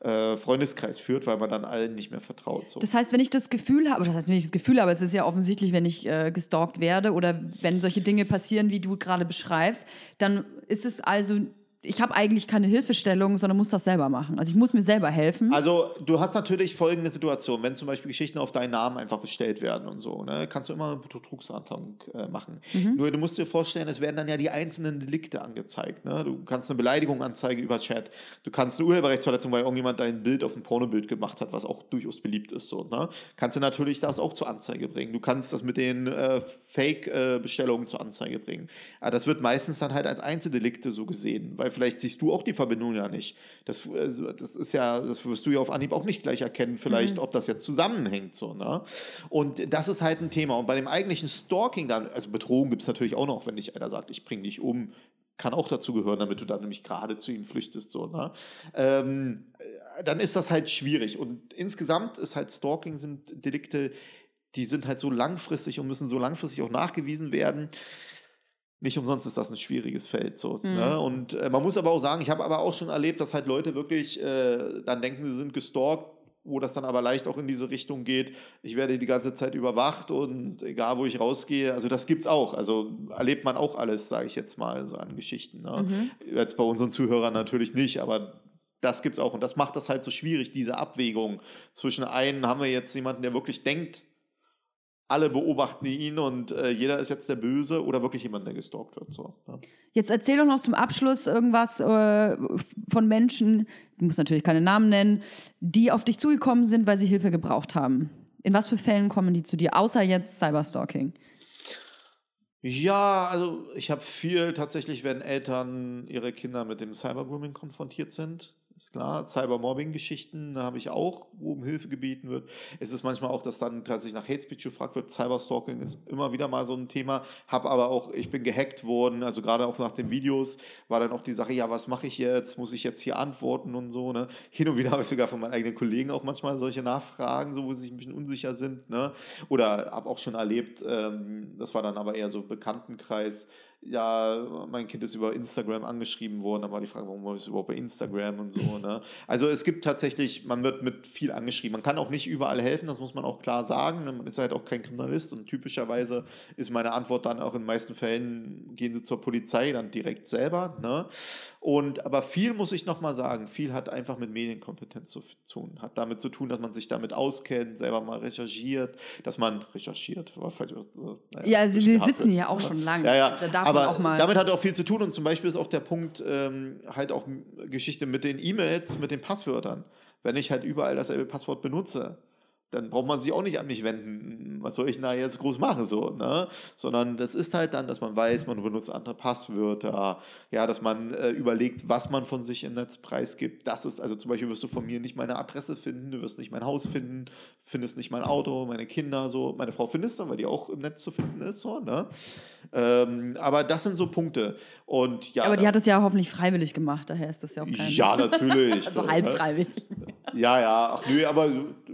äh, Freundeskreis führt, weil man dann allen nicht mehr vertraut. So. Das heißt, wenn ich das Gefühl habe, das heißt, wenn ich das Gefühl habe, es ist ja offensichtlich, wenn ich äh, gestalkt werde oder wenn solche Dinge passieren, wie du gerade beschreibst, dann ist es also, ich habe eigentlich keine Hilfestellung, sondern muss das selber machen. Also ich muss mir selber helfen. Also du hast natürlich folgende Situation, wenn zum Beispiel Geschichten auf deinen Namen einfach bestellt werden und so, ne, kannst du immer eine Betrugsantrag äh, machen. Nur du musst dir vorstellen, es werden dann ja die einzelnen Delikte angezeigt. Ne? Du kannst eine Beleidigung anzeigen über Chat, du kannst eine Urheberrechtsverletzung, weil irgendjemand dein Bild auf ein Pornobild gemacht hat, was auch durchaus beliebt ist. So, ne? Kannst du natürlich das auch zur Anzeige bringen. Du kannst das mit den äh, Fake-Bestellungen zur Anzeige bringen. Aber das wird meistens dann halt als Einzeldelikte so gesehen, weil vielleicht siehst du auch die Verbindung ja nicht. Das, also, das ist ja, das wirst du ja auf Anhieb auch nicht gleich erkennen, vielleicht, ob das jetzt zusammenhängt. So, ne? Und das ist halt ein Thema. Und bei dem eigentlichen Stalking dann, also Bedrohung gibt es natürlich auch noch, wenn dich einer sagt, ich bring dich um, kann auch dazu gehören, damit du dann nämlich gerade zu ihm flüchtest. So, ne? ähm, äh, dann ist das halt schwierig. Und insgesamt ist halt Stalking sind Delikte, die sind halt so langfristig und müssen so langfristig auch nachgewiesen werden. Nicht umsonst ist das ein schwieriges Feld. So, ne? Und äh, man muss aber auch sagen, ich habe aber auch schon erlebt, dass halt Leute wirklich äh, dann denken, sie sind gestalkt, wo das dann aber leicht auch in diese Richtung geht. Ich werde die ganze Zeit überwacht und egal wo ich rausgehe, also das gibt's auch. Also erlebt man auch alles, sage ich jetzt mal, so an Geschichten. Ne? Jetzt bei unseren Zuhörern natürlich nicht, aber das gibt's auch. Und das macht das halt so schwierig, diese Abwägung zwischen einen haben wir jetzt jemanden, der wirklich denkt, alle beobachten ihn und äh, jeder ist jetzt der Böse oder wirklich jemand, der gestalkt wird. So, ne? Jetzt erzähl doch noch zum Abschluss irgendwas äh, von Menschen, du musst natürlich keine Namen nennen, die auf dich zugekommen sind, weil sie Hilfe gebraucht haben. In was für Fällen kommen die zu dir, außer jetzt Cyberstalking? Ja, also ich habe viel tatsächlich, wenn Eltern ihre Kinder mit dem Cybergrooming konfrontiert sind. Ist klar, Cybermobbing-Geschichten habe ich auch, wo um Hilfe gebeten wird. Es ist manchmal auch, dass dann tatsächlich nach Hate Speech gefragt wird. Cyberstalking ist immer wieder mal so ein Thema. Habe aber auch, ich bin gehackt worden, also gerade auch nach den Videos war dann auch die Sache, ja, was mache ich jetzt? Muss ich jetzt hier antworten und so, ne? Hin und wieder habe ich sogar von meinen eigenen Kollegen auch manchmal solche Nachfragen, so wo sie sich ein bisschen unsicher sind, ne? Oder habe auch schon erlebt, ähm, das war dann aber eher so Bekanntenkreis, ja, mein Kind ist über Instagram angeschrieben worden, da war die Frage, warum ist es überhaupt bei Instagram und so. Ne? Also es gibt tatsächlich, man wird mit viel angeschrieben. Man kann auch nicht überall helfen, das muss man auch klar sagen. Man ist halt auch kein Kriminalist und typischerweise ist meine Antwort dann auch in den meisten Fällen, gehen Sie zur Polizei dann direkt selber. Ne? Und aber viel muss ich nochmal sagen, viel hat einfach mit Medienkompetenz zu tun. Hat damit zu tun, dass man sich damit auskennt, selber mal recherchiert, dass man recherchiert. War vielleicht, äh, naja, Ja, also wir sitzen hier auch schon lange. Ja, ja. Da aber damit hat auch viel zu tun und zum Beispiel ist auch der Punkt ähm, halt auch Geschichte mit den E-Mails, mit den Passwörtern. Wenn ich halt überall dasselbe Passwort benutze, dann braucht man sich auch nicht an mich wenden. Was soll ich da jetzt groß machen, so, ne? Sondern das ist halt dann, dass man weiß, man benutzt andere Passwörter, ja, dass man äh, überlegt, was man von sich im Netz preisgibt. Das ist, also zum Beispiel wirst du von mir nicht meine Adresse finden, du wirst nicht mein Haus finden, findest nicht mein Auto, meine Kinder, so. Meine Frau findest du, weil die auch im Netz zu finden ist, so, ne? Ähm, aber das sind so Punkte. Und ja. aber die hat es ja hoffentlich freiwillig gemacht, daher ist das ja auch kein. ja, natürlich. also so, halb ne? freiwillig. Ja, ja, ach nö, aber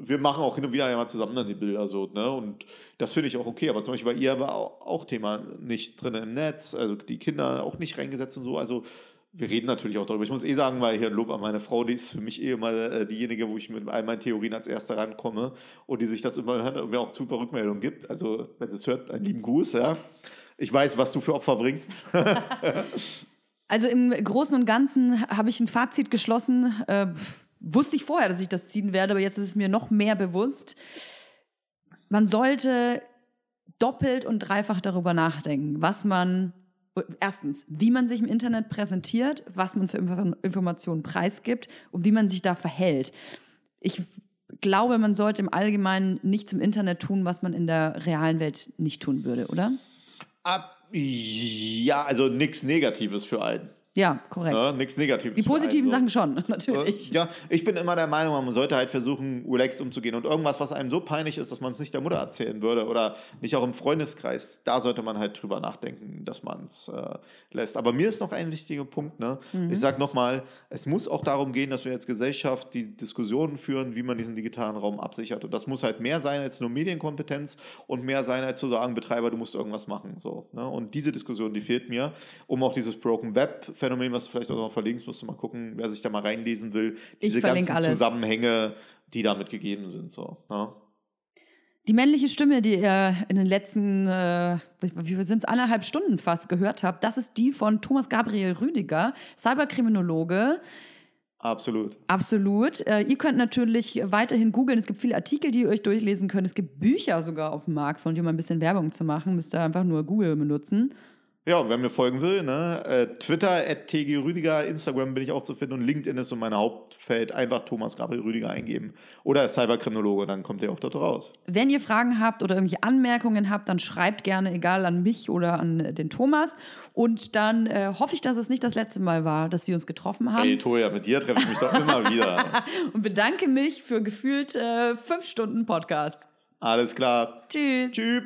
wir machen auch hin und wieder ja mal zusammen dann die Bilder so, ne? Und das finde ich auch okay. Aber zum Beispiel bei ihr war auch, Thema nicht drin im Netz, also die Kinder auch nicht reingesetzt und so. Also wir reden natürlich auch darüber. Ich muss eh sagen, weil hier ein Lob an meine Frau, die ist für mich eh immer äh, diejenige, wo ich mit all meinen Theorien als Erster rankomme und die sich das immer mir auch super Rückmeldungen gibt. Also, wenn sie es hört, einen lieben Gruß, ja. Ich weiß, was du für Opfer bringst. Also im Großen und Ganzen habe ich ein Fazit geschlossen. Äh, wusste ich vorher, dass ich das ziehen werde, aber jetzt ist es mir noch mehr bewusst. Man sollte doppelt und dreifach darüber nachdenken, was man erstens, wie man sich im Internet präsentiert, was man für Info- Informationen preisgibt und wie man sich da verhält. Ich glaube, man sollte im Allgemeinen nichts im Internet tun, was man in der realen Welt nicht tun würde, oder? Ab, ja, also nichts Negatives für einen. Ja, korrekt. Ne? Nichts Negatives. Die für einen, positiven so. Sachen schon, natürlich. Ja, ich bin immer der Meinung, man sollte halt versuchen, relaxed umzugehen. Und irgendwas, was einem so peinlich ist, dass man es nicht der Mutter erzählen würde oder nicht auch im Freundeskreis, da sollte man halt drüber nachdenken, dass man es äh, lässt. Aber mir ist noch ein wichtiger Punkt. Ne? Ich sage nochmal, es muss auch darum gehen, dass wir als Gesellschaft die Diskussionen führen, wie man diesen digitalen Raum absichert. Und das muss halt mehr sein als nur Medienkompetenz und mehr sein als zu sagen, Betreiber, du musst irgendwas machen. So, ne? Und diese Diskussion, die fehlt mir, um auch dieses Broken Web-Phänomen, was du vielleicht auch noch verlinkst, musst du mal gucken, wer sich da mal reinlesen will, diese ganzen alles. Zusammenhänge, die damit gegeben sind. So, ne? Die männliche Stimme, die ihr in den letzten, äh, wie sind es, anderthalb Stunden fast gehört habt, das ist die von Thomas Gabriel Rüdiger, Cyberkriminologe. Absolut. Absolut. Äh, ihr könnt natürlich weiterhin googeln. Es gibt viele Artikel, die ihr euch durchlesen könnt. Es gibt Bücher sogar auf dem Markt, von denen um ein bisschen Werbung zu machen. Müsst ihr einfach nur Google benutzen. Ja, und wer mir folgen will, ne, äh, Twitter, at TG Rüdiger, Instagram bin ich auch zu finden und LinkedIn ist so mein Hauptfeld. Einfach Thomas Gabriel Rüdiger eingeben. Oder Cyberkriminologe, dann kommt ihr auch dort raus. Wenn ihr Fragen habt oder irgendwelche Anmerkungen habt, dann schreibt gerne, egal an mich oder an den Thomas. Und dann äh, hoffe ich, dass es nicht das letzte Mal war, dass wir uns getroffen haben. Hey, Toja, mit dir treffe ich mich doch immer wieder. und bedanke mich für gefühlt äh, fünf Stunden Podcast. Alles klar. Tschüss. Tschüss.